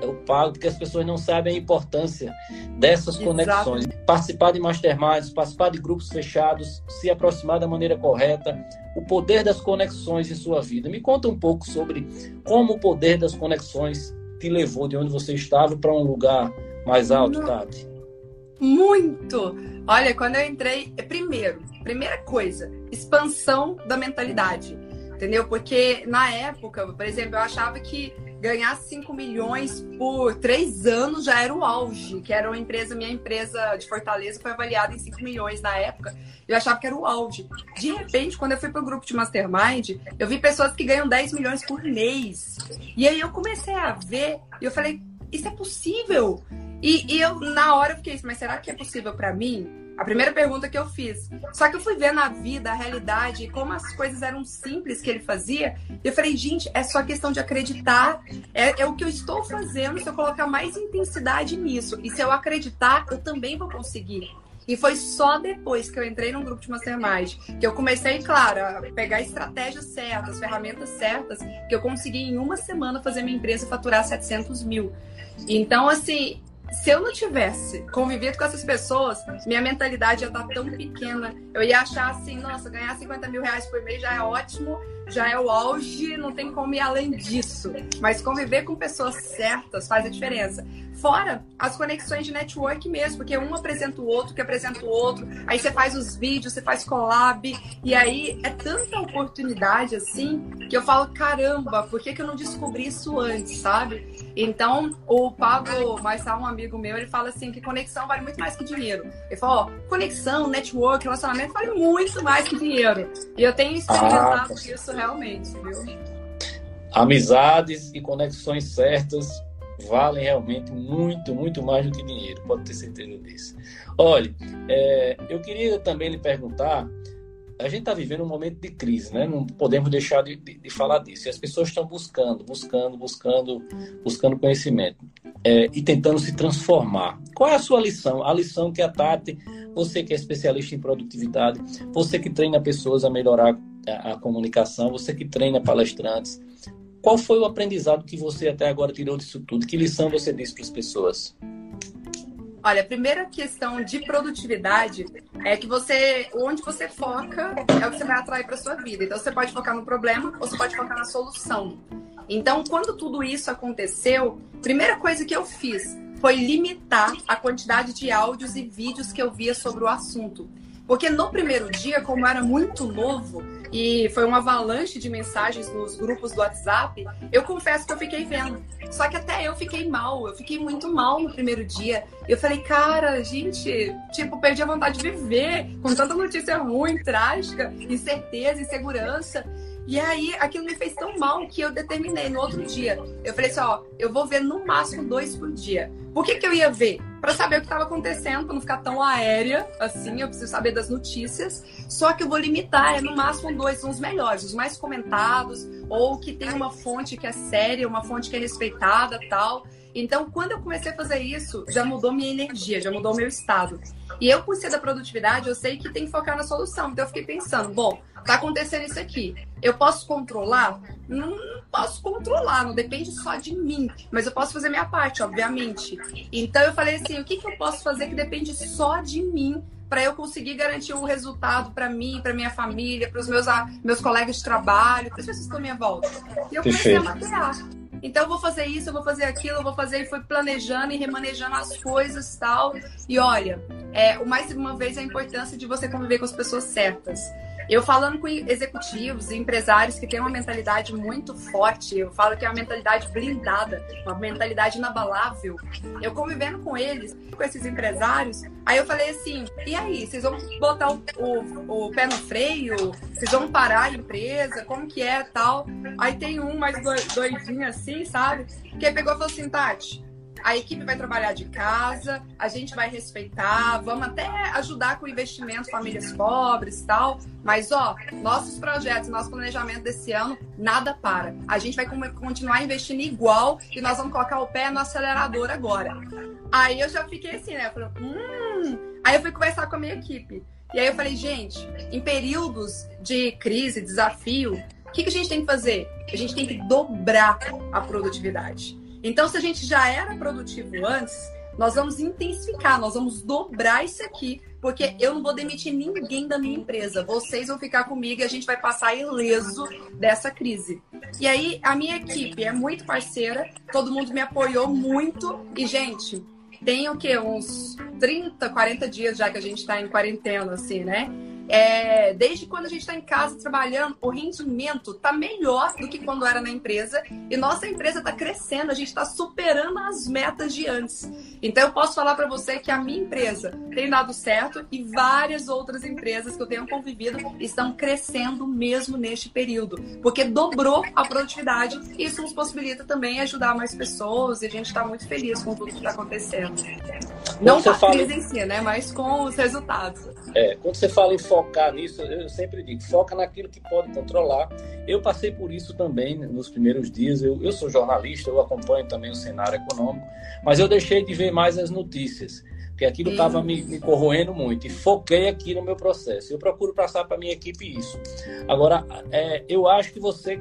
Eu pago porque as pessoas não sabem a importância dessas Exato. conexões. Participar de masterminds, participar de grupos fechados, se aproximar da maneira correta, o poder das conexões em sua vida. Me conta um pouco sobre como o poder das conexões te levou de onde você estava para um lugar mais alto, Tati? Muito! Olha, quando eu entrei, primeiro, primeira coisa, expansão da mentalidade, entendeu? Porque na época, por exemplo, eu achava que ganhar 5 milhões por três anos já era o auge, que era uma empresa, minha empresa de Fortaleza foi avaliada em 5 milhões na época, eu achava que era o auge. De repente, quando eu fui para o grupo de Mastermind, eu vi pessoas que ganham 10 milhões por mês. E aí eu comecei a ver, e eu falei, isso é possível? E, e eu, na hora, eu fiquei, mas será que é possível para mim? A primeira pergunta que eu fiz. Só que eu fui ver na vida, a realidade, como as coisas eram simples que ele fazia. E eu falei, gente, é só questão de acreditar. É, é, o que eu estou fazendo se eu colocar mais intensidade nisso. E se eu acreditar, eu também vou conseguir. E foi só depois que eu entrei num grupo de mastermind que eu comecei, claro, a pegar estratégias certas, ferramentas certas, que eu consegui em uma semana fazer minha empresa faturar 700 mil. Então, assim, se eu não tivesse convivido com essas pessoas, minha mentalidade ia estar tão pequena. Eu ia achar assim, nossa, ganhar 50 mil reais por mês já é ótimo, já é o auge, não tem como ir além disso. Mas conviver com pessoas certas faz a diferença. Fora as conexões de network mesmo, porque um apresenta o outro, que apresenta o outro, aí você faz os vídeos, você faz collab, e aí é tanta oportunidade assim que eu falo, caramba, por que, que eu não descobri isso antes, sabe? Então, o Pablo Marçal, um amigo meu, ele fala assim que conexão vale muito mais que dinheiro. Ele fala, ó, conexão, network, relacionamento vale muito mais que dinheiro. E eu tenho experimentado ah, isso realmente, viu? Amizades e conexões certas valem realmente muito, muito mais do que dinheiro, pode ter certeza disso. Olha, é, eu queria também lhe perguntar, a gente está vivendo um momento de crise, né? Não podemos deixar de, de, de falar disso. E as pessoas estão buscando, buscando, buscando, buscando conhecimento é, e tentando se transformar. Qual é a sua lição? A lição que a Tati, você que é especialista em produtividade, você que treina pessoas a melhorar a, comunicação, você que treina palestrantes, qual foi o aprendizado que você até agora tirou disso tudo? Que lição você disse para as pessoas? Olha, a primeira questão de produtividade é que você, onde você foca, é o que você vai atrair para sua vida. Então, você pode focar no problema ou você pode focar na solução. Então, quando tudo isso aconteceu, primeira coisa que eu fiz foi limitar a quantidade de áudios e vídeos que eu via sobre o assunto. Porque no primeiro dia, como era muito novo e foi uma avalanche de mensagens nos grupos do WhatsApp, eu confesso que eu fiquei vendo. Só que até eu fiquei mal, eu fiquei muito mal no primeiro dia. Eu falei, cara, gente, tipo, perdi a vontade de viver com tanta notícia ruim, trágica, incerteza, insegurança. E aí, aquilo me fez tão mal que eu determinei no outro dia. Eu falei assim: ó, eu vou ver no máximo dois por dia. Por que, que eu ia ver? Para saber o que estava acontecendo, para não ficar tão aérea assim. Eu preciso saber das notícias. Só que eu vou limitar, é no máximo dois, são os melhores, os mais comentados, ou que tem uma fonte que é séria, uma fonte que é respeitada tal. Então, quando eu comecei a fazer isso, já mudou minha energia, já mudou meu estado. E eu, por ser da produtividade, eu sei que tem que focar na solução. Então, eu fiquei pensando, bom, tá acontecendo isso aqui. Eu posso controlar? Não, não posso controlar, não depende só de mim. Mas eu posso fazer minha parte, obviamente. Então, eu falei assim, o que, que eu posso fazer que depende só de mim para eu conseguir garantir um resultado para mim, para minha família, para os meus, meus colegas de trabalho, para as pessoas que estão à minha volta. E eu comecei a mapear. Então eu vou fazer isso, eu vou fazer aquilo, eu vou fazer e foi planejando e remanejando as coisas tal. E olha, é, mais uma vez a importância de você conviver com as pessoas certas. Eu falando com executivos e empresários que têm uma mentalidade muito forte, eu falo que é uma mentalidade blindada, uma mentalidade inabalável. Eu convivendo com eles, com esses empresários, aí eu falei assim: e aí, vocês vão botar o, o, o pé no freio? Vocês vão parar a empresa? Como que é tal? Aí tem um mais doidinho assim, sabe? Que pegou e falou assim: Tati a equipe vai trabalhar de casa, a gente vai respeitar, vamos até ajudar com investimento famílias pobres e tal. Mas, ó, nossos projetos, nosso planejamento desse ano, nada para. A gente vai continuar investindo igual e nós vamos colocar o pé no acelerador agora. Aí eu já fiquei assim, né? Falei, hum. Aí eu fui conversar com a minha equipe. E aí eu falei, gente, em períodos de crise, desafio, o que, que a gente tem que fazer? A gente tem que dobrar a produtividade. Então, se a gente já era produtivo antes, nós vamos intensificar, nós vamos dobrar isso aqui, porque eu não vou demitir ninguém da minha empresa. Vocês vão ficar comigo e a gente vai passar ileso dessa crise. E aí, a minha equipe é muito parceira, todo mundo me apoiou muito. E, gente, tem o quê? Uns 30, 40 dias já que a gente está em quarentena, assim, né? É, desde quando a gente está em casa trabalhando, o rendimento está melhor do que quando era na empresa e nossa empresa está crescendo, a gente está superando as metas de antes. Então eu posso falar para você que a minha empresa tem dado certo e várias outras empresas que eu tenho convivido estão crescendo mesmo neste período, porque dobrou a produtividade e isso nos possibilita também ajudar mais pessoas e a gente está muito feliz com tudo que está acontecendo. Não com a fala... crise em si, né? Mas com os resultados. É, quando você fala em focar nisso, eu sempre digo, foca naquilo que pode controlar. Eu passei por isso também nos primeiros dias. Eu, eu sou jornalista, eu acompanho também o cenário econômico, mas eu deixei de ver mais as notícias, porque aquilo estava me, me, corroendo muito e foquei aqui no meu processo. Eu procuro passar para minha equipe isso. Agora, é, eu acho que você,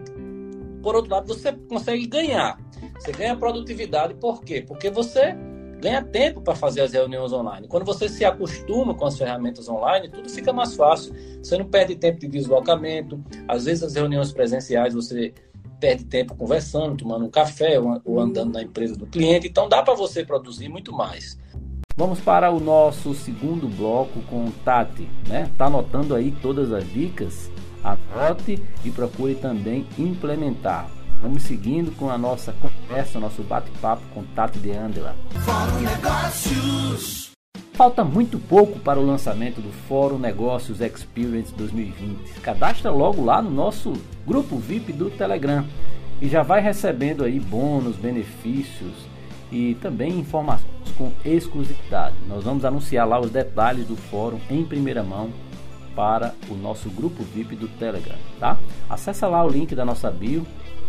por outro lado, você consegue ganhar. Você ganha produtividade, por quê? Porque você ganha tempo para fazer as reuniões online. Quando você se acostuma com as ferramentas online, tudo fica mais fácil. Você não perde tempo de deslocamento. Às vezes as reuniões presenciais você perde tempo conversando, tomando um café ou andando na empresa do cliente. Então dá para você produzir muito mais. Vamos para o nosso segundo bloco com Tati, né? Tá anotando aí todas as dicas? Anote e procure também implementar. Vamos seguindo com a nossa conversa, nosso bate-papo com Tati de Andela. Fórum Negócios. Falta muito pouco para o lançamento do Fórum Negócios Experience 2020. Cadastra logo lá no nosso grupo VIP do Telegram e já vai recebendo aí bônus, benefícios e também informações com exclusividade. Nós vamos anunciar lá os detalhes do fórum em primeira mão para o nosso grupo VIP do Telegram, tá? Acesse lá o link da nossa bio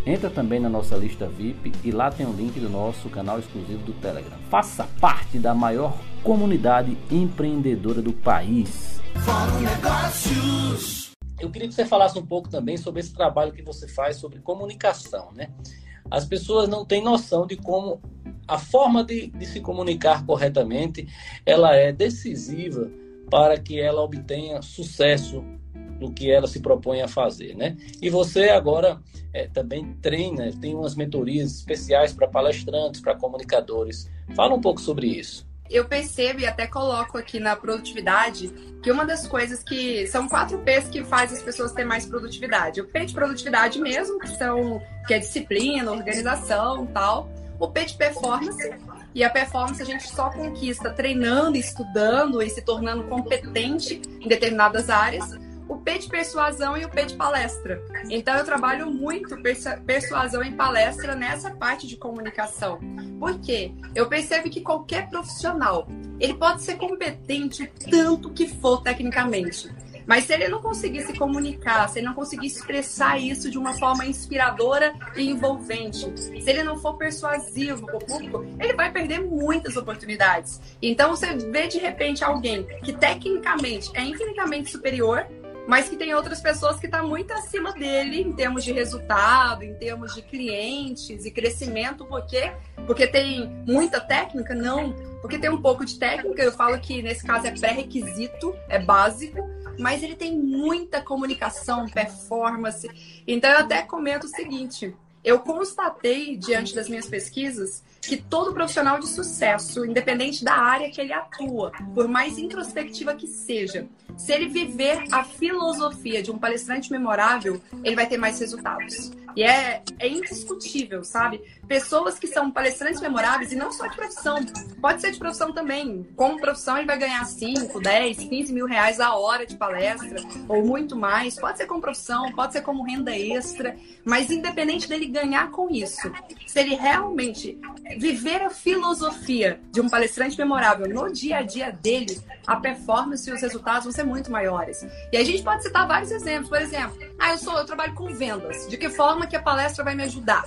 Entra também na nossa lista VIP e lá tem o um link do nosso canal exclusivo do Telegram. Faça parte da maior comunidade empreendedora do país. Fórum Negócios. Eu queria que você falasse um pouco também sobre esse trabalho que você faz sobre comunicação, né? As pessoas não têm noção de como a forma de, de se comunicar corretamente ela é decisiva para que ela obtenha sucesso no que ela se propõe a fazer, né? E você agora é, também treina, tem umas mentorias especiais para palestrantes, para comunicadores. Fala um pouco sobre isso. Eu percebo e até coloco aqui na produtividade que uma das coisas que são quatro P's que faz as pessoas terem mais produtividade. O P de produtividade mesmo, que são que é disciplina, organização, tal. O P de performance, e a performance a gente só conquista treinando, estudando e se tornando competente em determinadas áreas o P de persuasão e o P de palestra. Então eu trabalho muito persuasão em palestra nessa parte de comunicação. Por quê? Eu percebo que qualquer profissional, ele pode ser competente tanto que for tecnicamente. Mas se ele não conseguir se comunicar, se ele não conseguir expressar isso de uma forma inspiradora e envolvente, se ele não for persuasivo para o público, ele vai perder muitas oportunidades. Então você vê de repente alguém que tecnicamente é infinitamente superior, mas que tem outras pessoas que estão tá muito acima dele em termos de resultado, em termos de clientes e crescimento, porque porque tem muita técnica, não, porque tem um pouco de técnica, eu falo que nesse caso é pré-requisito, é básico, mas ele tem muita comunicação, performance. Então eu até comento o seguinte, eu constatei diante das minhas pesquisas que todo profissional de sucesso, independente da área que ele atua, por mais introspectiva que seja, se ele viver a filosofia de um palestrante memorável, ele vai ter mais resultados. E é, é indiscutível, sabe? Pessoas que são palestrantes memoráveis, e não só de profissão, pode ser de profissão também. Como profissão, ele vai ganhar 5, 10, 15 mil reais a hora de palestra, ou muito mais. Pode ser como profissão, pode ser como renda extra, mas independente dele ganhar com isso, se ele realmente viver a filosofia de um palestrante memorável no dia a dia dele, a performance e os resultados vão ser muito maiores. E a gente pode citar vários exemplos. Por exemplo, ah, eu sou, eu trabalho com vendas. De que forma que a palestra vai me ajudar?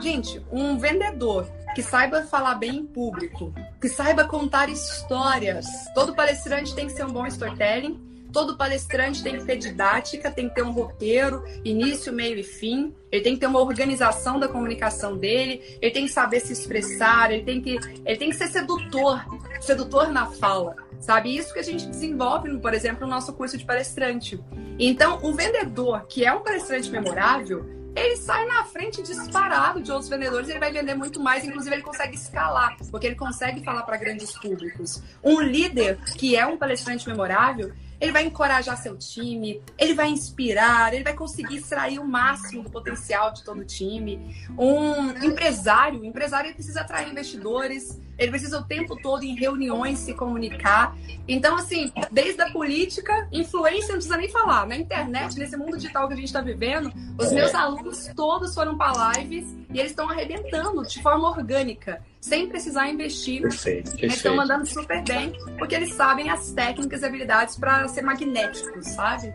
Gente, um vendedor que saiba falar bem em público, que saiba contar histórias. Todo palestrante tem que ser um bom storytelling. Todo palestrante tem que ter didática, tem que ter um roteiro, início, meio e fim. Ele tem que ter uma organização da comunicação dele. Ele tem que saber se expressar. Ele tem que, ele tem que ser sedutor, sedutor na fala. Sabe? Isso que a gente desenvolve, por exemplo, no nosso curso de palestrante. Então, um vendedor que é um palestrante memorável, ele sai na frente disparado de outros vendedores, ele vai vender muito mais, inclusive ele consegue escalar, porque ele consegue falar para grandes públicos. Um líder que é um palestrante memorável, ele vai encorajar seu time, ele vai inspirar, ele vai conseguir extrair o máximo do potencial de todo o time. Um empresário, o empresário precisa atrair investidores, ele precisa o tempo todo em reuniões se comunicar. Então, assim, desde a política, influência não precisa nem falar. Na internet, nesse mundo digital que a gente está vivendo, os meus alunos todos foram para lives e eles estão arrebentando de forma orgânica, sem precisar investir. Perfeito, perfeito. Eles estão mandando super bem, porque eles sabem as técnicas e habilidades para ser magnéticos, sabe?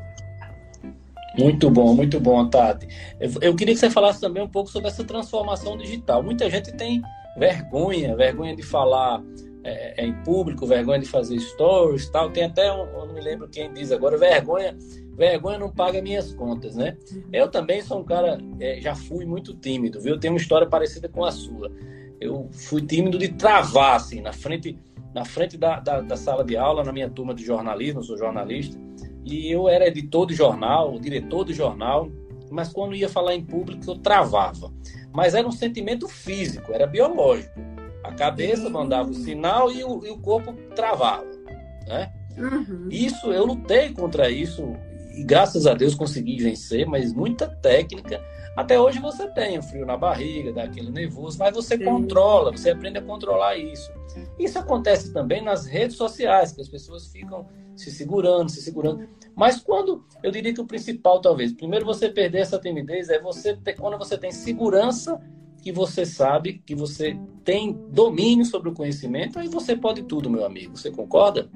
Muito bom, muito bom, Tati. Eu queria que você falasse também um pouco sobre essa transformação digital. Muita gente tem vergonha, vergonha de falar é, é, em público, vergonha de fazer stories tal. Tem até um, eu não me lembro quem diz agora, vergonha, vergonha não paga minhas contas, né? Eu também sou um cara, é, já fui muito tímido, viu? Tenho uma história parecida com a sua. Eu fui tímido de travar, assim, na frente, na frente da, da, da sala de aula, na minha turma de jornalismo, eu sou jornalista, e eu era editor de jornal, diretor de jornal, mas quando ia falar em público eu travava. Mas era um sentimento físico, era biológico. A cabeça mandava o sinal e o, e o corpo travava, né? Uhum. Isso, eu lutei contra isso e graças a Deus consegui vencer, mas muita técnica. Até hoje você tem o frio na barriga, dá aquele nervoso, mas você Sim. controla, você aprende a controlar isso. Isso acontece também nas redes sociais, que as pessoas ficam se segurando, se segurando. Mas quando, eu diria que o principal talvez, primeiro você perder essa timidez é você ter, quando você tem segurança que você sabe, que você tem domínio sobre o conhecimento, aí você pode tudo, meu amigo. Você concorda?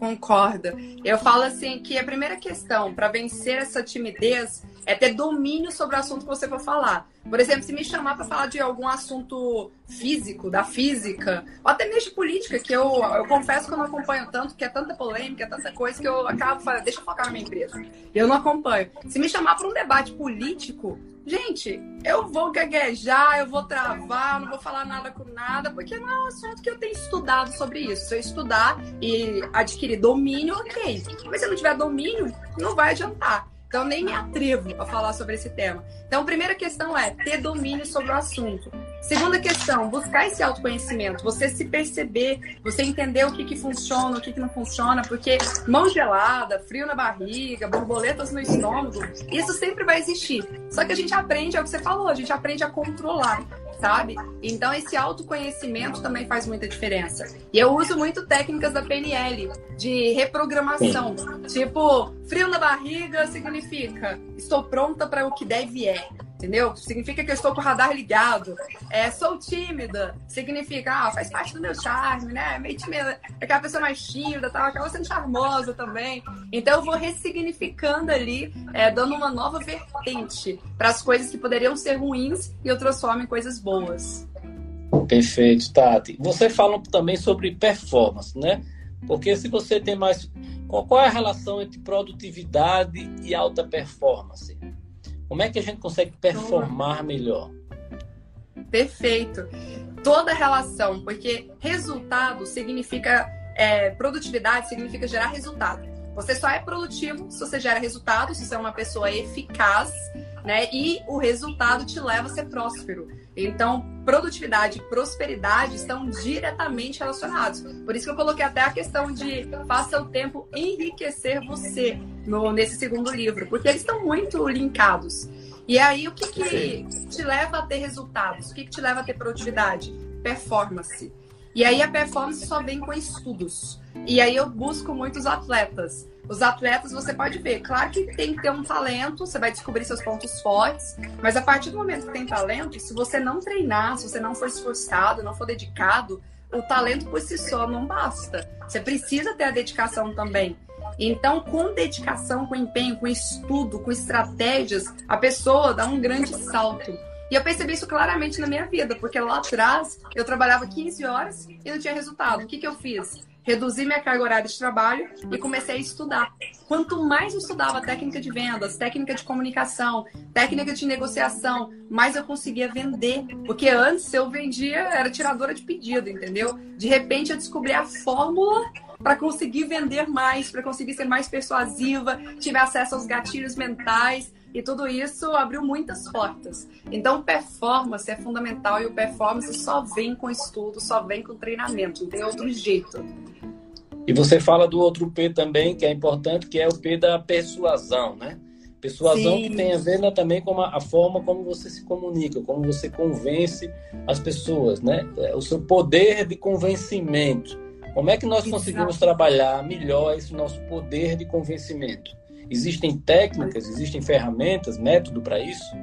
Concordo. Eu falo assim que a primeira questão para vencer essa timidez é ter domínio sobre o assunto que você for falar. Por exemplo, se me chamar para falar de algum assunto físico, da física, ou até mesmo de política, que eu, eu confesso que eu não acompanho tanto, que é tanta polêmica, é tanta coisa que eu acabo falando, deixa eu focar na minha empresa. Eu não acompanho. Se me chamar para um debate político, gente, eu vou gaguejar, eu vou travar, não vou falar nada com nada, porque não é um assunto que eu tenho estudado sobre isso. Se eu estudar e adquirir domínio, ok. Mas se eu não tiver domínio, não vai adiantar. Então, nem me atrevo a falar sobre esse tema. Então, a primeira questão é ter domínio sobre o assunto. Segunda questão, buscar esse autoconhecimento, você se perceber, você entender o que, que funciona, o que, que não funciona, porque mão gelada, frio na barriga, borboletas no estômago, isso sempre vai existir. Só que a gente aprende, é o que você falou, a gente aprende a controlar sabe? Então esse autoconhecimento também faz muita diferença. E eu uso muito técnicas da PNL de reprogramação. Tipo, frio na barriga significa estou pronta para o que deve é entendeu? Significa que eu estou com o radar ligado. É, sou tímida, significa, ah, faz parte do meu charme, né? Meio tímida, é aquela pessoa mais tímida, tal, aquela sendo charmosa também. Então eu vou ressignificando ali, é, dando uma nova vertente para as coisas que poderiam ser ruins e eu transformo em coisas boas. Perfeito, Tati. Você fala também sobre performance, né? Porque se você tem mais. Qual é a relação entre produtividade e alta performance? Como é que a gente consegue performar melhor? Perfeito. Toda relação, porque resultado significa é, produtividade, significa gerar resultado. Você só é produtivo se você gera resultado, se você é uma pessoa eficaz, né? E o resultado te leva a ser próspero. Então, produtividade e prosperidade estão diretamente relacionados. Por isso que eu coloquei até a questão de faça o tempo enriquecer você no, nesse segundo livro, porque eles estão muito linkados. E aí, o que, que te leva a ter resultados? O que, que te leva a ter produtividade? Performance. E aí, a performance só vem com estudos. E aí, eu busco muitos atletas. Os atletas, você pode ver, claro que tem que ter um talento, você vai descobrir seus pontos fortes, mas a partir do momento que tem talento, se você não treinar, se você não for esforçado, não for dedicado, o talento por si só não basta. Você precisa ter a dedicação também. Então, com dedicação, com empenho, com estudo, com estratégias, a pessoa dá um grande salto. E eu percebi isso claramente na minha vida, porque lá atrás eu trabalhava 15 horas e não tinha resultado. O que, que eu fiz? Reduzi minha carga horária de trabalho e comecei a estudar. Quanto mais eu estudava técnica de vendas, técnica de comunicação, técnica de negociação, mais eu conseguia vender. Porque antes eu vendia, era tiradora de pedido, entendeu? De repente eu descobri a fórmula para conseguir vender mais, para conseguir ser mais persuasiva, tive acesso aos gatilhos mentais e tudo isso abriu muitas portas. Então, performance é fundamental e o performance só vem com estudo, só vem com treinamento, não tem outro jeito. E você fala do outro P também, que é importante, que é o P da persuasão, né? Persuasão Sim. que tem a ver né, também com a, a, forma como você se comunica, como você convence as pessoas, né? É, o seu poder de convencimento. Como é que nós Exato. conseguimos trabalhar melhor esse nosso poder de convencimento? Existem técnicas, existem ferramentas, método para isso?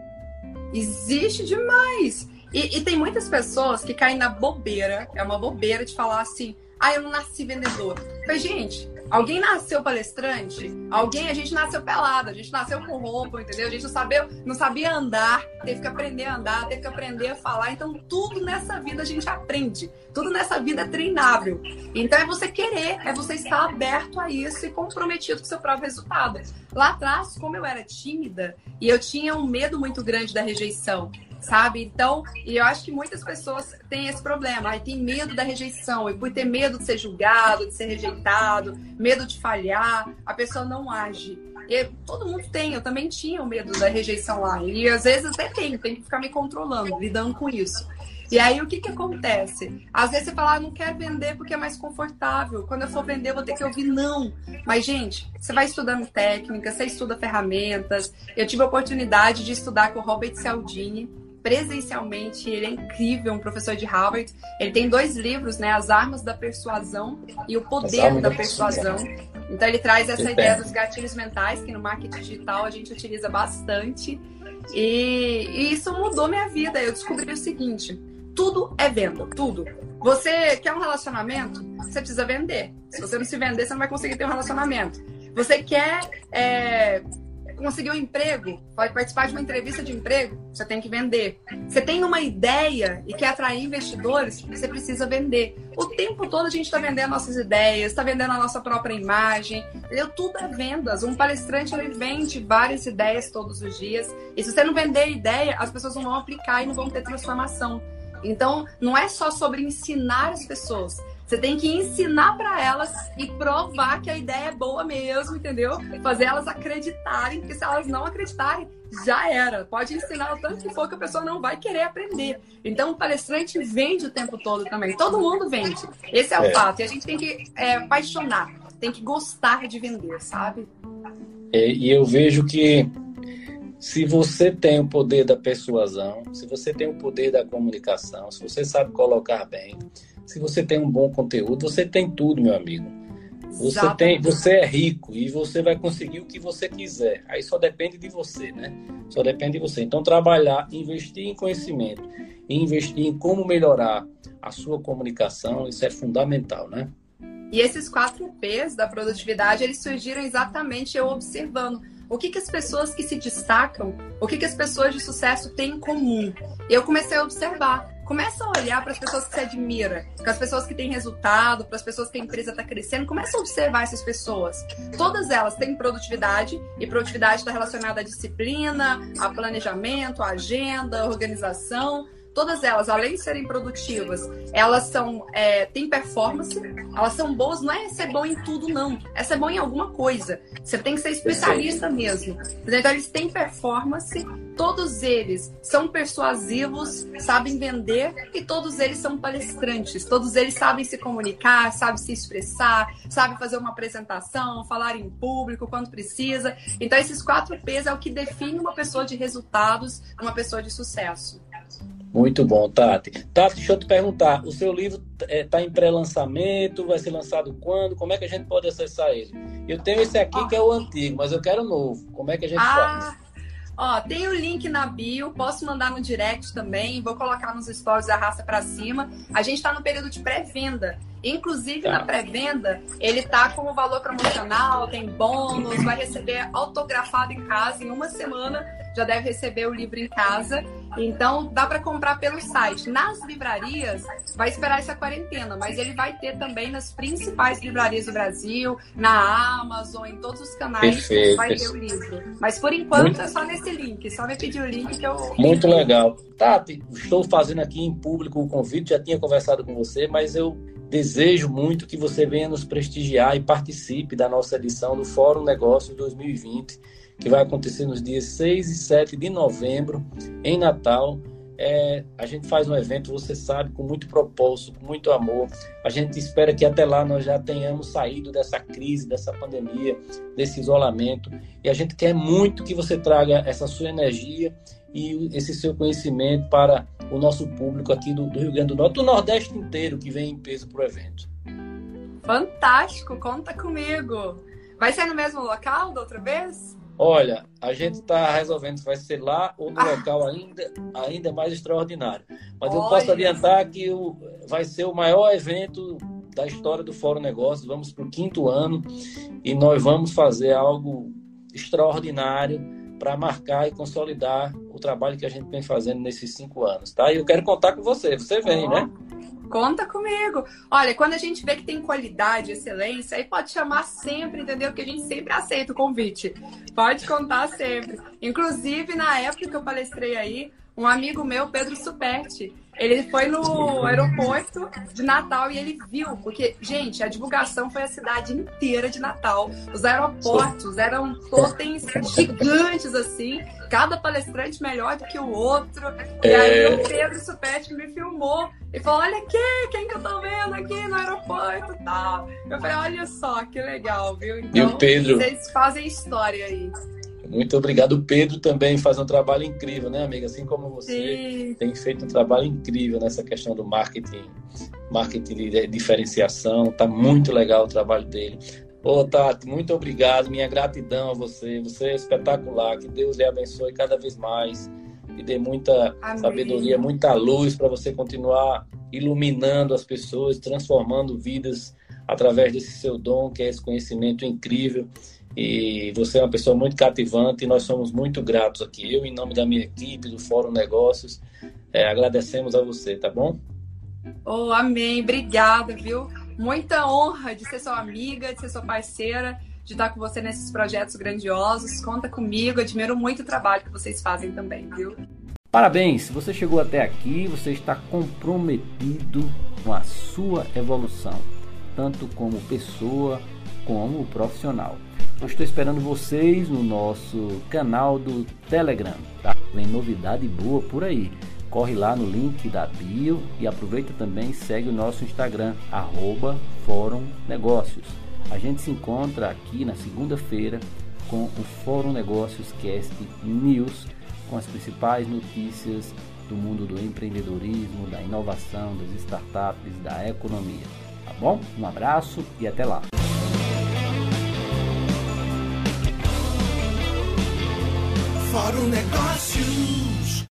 Existe demais. E, e, tem muitas pessoas que caem na bobeira, é uma bobeira de falar assim, ah, eu não nasci vendedor. Mas, gente, Alguém nasceu palestrante? Alguém, a gente nasceu pelado, a gente nasceu com roupa, entendeu? A gente não sabia, não sabia andar, teve que aprender a andar, teve que aprender a falar. Então, tudo nessa vida a gente aprende. Tudo nessa vida é treinável. Então, é você querer, é você estar aberto a isso e comprometido com o seu próprio resultado. Lá atrás, como eu era tímida e eu tinha um medo muito grande da rejeição, sabe? Então, e eu acho que muitas pessoas têm esse problema, aí tem medo da rejeição, e por ter medo de ser julgado, de ser rejeitado, medo de falhar, a pessoa não age. E todo mundo tem, eu também tinha o medo da rejeição lá, e às vezes até tenho, tenho que ficar me controlando, lidando com isso. E aí o que que acontece? Às vezes você fala, ah, não quero vender porque é mais confortável. Quando eu for vender, eu vou ter que ouvir não. Mas, gente, você vai estudando técnica, você estuda ferramentas. Eu tive a oportunidade de estudar com o Robert Cialdini, presencialmente. Ele é incrível, um professor de Harvard. Ele tem dois livros, né? As Armas da Persuasão e O Poder da Persuasão. Então ele traz essa ideia dos gatilhos mentais, que no marketing digital a gente utiliza bastante. E, e isso mudou minha vida. Eu descobri o seguinte: tudo é venda, tudo. Você quer um relacionamento? Você precisa vender. Se você não se vender, você não vai conseguir ter um relacionamento. Você quer é, conseguir um emprego, pode participar de uma entrevista de emprego, você tem que vender. Você tem uma ideia e quer atrair investidores, você precisa vender. O tempo todo a gente está vendendo nossas ideias, está vendendo a nossa própria imagem, entendeu? Tudo é vendas. Um palestrante ele vende várias ideias todos os dias. E se você não vender ideia, as pessoas não vão aplicar e não vão ter transformação. Então, não é só sobre ensinar as pessoas, você tem que ensinar para elas e provar que a ideia é boa mesmo, entendeu? Fazer elas acreditarem, porque se elas não acreditarem, já era. Pode ensinar o tanto que for que a pessoa não vai querer aprender. Então, o palestrante vende o tempo todo também. Todo mundo vende. Esse é o é. fato. E a gente tem que é, apaixonar, tem que gostar de vender, sabe? É, e eu vejo que se você tem o poder da persuasão, se você tem o poder da comunicação, se você sabe colocar bem, se você tem um bom conteúdo, você tem tudo, meu amigo. Você tem, você é rico e você vai conseguir o que você quiser. Aí só depende de você, né? Só depende de você. Então trabalhar, investir em conhecimento, investir em como melhorar a sua comunicação, isso é fundamental, né? E esses quatro P's da produtividade, eles surgiram exatamente eu observando o que, que as pessoas que se destacam, o que, que as pessoas de sucesso têm em comum. E eu comecei a observar começa a olhar para as pessoas que você admira, para as pessoas que têm resultado, para as pessoas que a empresa está crescendo, começa a observar essas pessoas. Todas elas têm produtividade, e produtividade está relacionada à disciplina, a planejamento, à agenda, à organização. Todas elas, além de serem produtivas, elas são é, têm performance, elas são boas, não é ser bom em tudo, não. É ser bom em alguma coisa. Você tem que ser especialista mesmo. Então, eles têm performance, todos eles são persuasivos, sabem vender e todos eles são palestrantes. Todos eles sabem se comunicar, sabem se expressar, sabem fazer uma apresentação, falar em público quando precisa. Então, esses quatro P's é o que define uma pessoa de resultados, uma pessoa de sucesso. Muito bom, Tati. Tati, deixa eu te perguntar, o seu livro está é, tá em pré-lançamento, vai ser lançado quando? Como é que a gente pode acessar ele? Eu tenho esse aqui que é o antigo, mas eu quero o novo. Como é que a gente ah, faz? Ó, tem o link na bio, posso mandar no direct também, vou colocar nos stories da raça para cima. A gente está no período de pré-venda. Inclusive, tá. na pré-venda, ele tá com o valor promocional, tem bônus, vai receber autografado em casa em uma semana, já deve receber o livro em casa. Então, dá para comprar pelo site. Nas livrarias, vai esperar essa quarentena, mas ele vai ter também nas principais livrarias do Brasil, na Amazon, em todos os canais, perfeito, vai ter o livro. Mas por enquanto Muito... é só nesse link, só me pedir o link que eu. Muito legal. Tati, estou fazendo aqui em público o convite, já tinha conversado com você, mas eu desejo muito que você venha nos prestigiar e participe da nossa edição do Fórum Negócios 2020 que vai acontecer nos dias 6 e 7 de novembro, em Natal. É, a gente faz um evento, você sabe, com muito propósito, com muito amor. A gente espera que até lá nós já tenhamos saído dessa crise, dessa pandemia, desse isolamento. E a gente quer muito que você traga essa sua energia e esse seu conhecimento para o nosso público aqui do, do Rio Grande do Norte, do Nordeste inteiro, que vem em peso para o evento. Fantástico, conta comigo. Vai ser no mesmo local da outra vez? Olha, a gente está resolvendo se vai ser lá ou no local ainda, ainda mais extraordinário. Mas Olha. eu posso adiantar que o, vai ser o maior evento da história do Fórum Negócios. Vamos para o quinto ano e nós vamos fazer algo extraordinário para marcar e consolidar o trabalho que a gente vem fazendo nesses cinco anos, tá? E eu quero contar com você. Você vem, oh. né? Conta comigo. Olha, quando a gente vê que tem qualidade, excelência, aí pode chamar sempre, entendeu? Que a gente sempre aceita o convite. Pode contar sempre. Inclusive, na época que eu palestrei aí, um amigo meu, Pedro Superti, ele foi no aeroporto de Natal e ele viu, porque, gente, a divulgação foi a cidade inteira de Natal. Os aeroportos eram totens gigantes, assim, cada palestrante melhor do que o outro. E aí é. o Pedro Supete me filmou e falou: Olha aqui, quem que eu tô vendo aqui no aeroporto e tal. Eu falei: Olha só, que legal, viu? Então, e o então, Pedro. Vocês fazem história aí. Muito obrigado. O Pedro também faz um trabalho incrível, né, amiga? Assim como você Sim. tem feito um trabalho incrível nessa questão do marketing, marketing de diferenciação. Tá muito legal o trabalho dele. Ô, Tati, muito obrigado. Minha gratidão a você. Você é espetacular. Que Deus lhe abençoe cada vez mais e dê muita Amém. sabedoria, muita luz para você continuar iluminando as pessoas, transformando vidas através desse seu dom, que é esse conhecimento incrível. E você é uma pessoa muito cativante e nós somos muito gratos aqui. Eu, em nome da minha equipe, do Fórum Negócios, é, agradecemos a você, tá bom? Oh, amém. Obrigada, viu? Muita honra de ser sua amiga, de ser sua parceira, de estar com você nesses projetos grandiosos. Conta comigo, admiro muito o trabalho que vocês fazem também, viu? Parabéns! Se você chegou até aqui, você está comprometido com a sua evolução, tanto como pessoa como profissional. Eu estou esperando vocês no nosso canal do Telegram. Tá? Vem novidade boa por aí. Corre lá no link da bio e aproveita também segue o nosso Instagram, arroba Fórum Negócios. A gente se encontra aqui na segunda-feira com o Fórum Negócios Cast News, com as principais notícias do mundo do empreendedorismo, da inovação, das startups, da economia. Tá bom? Um abraço e até lá! Fórum Negócios.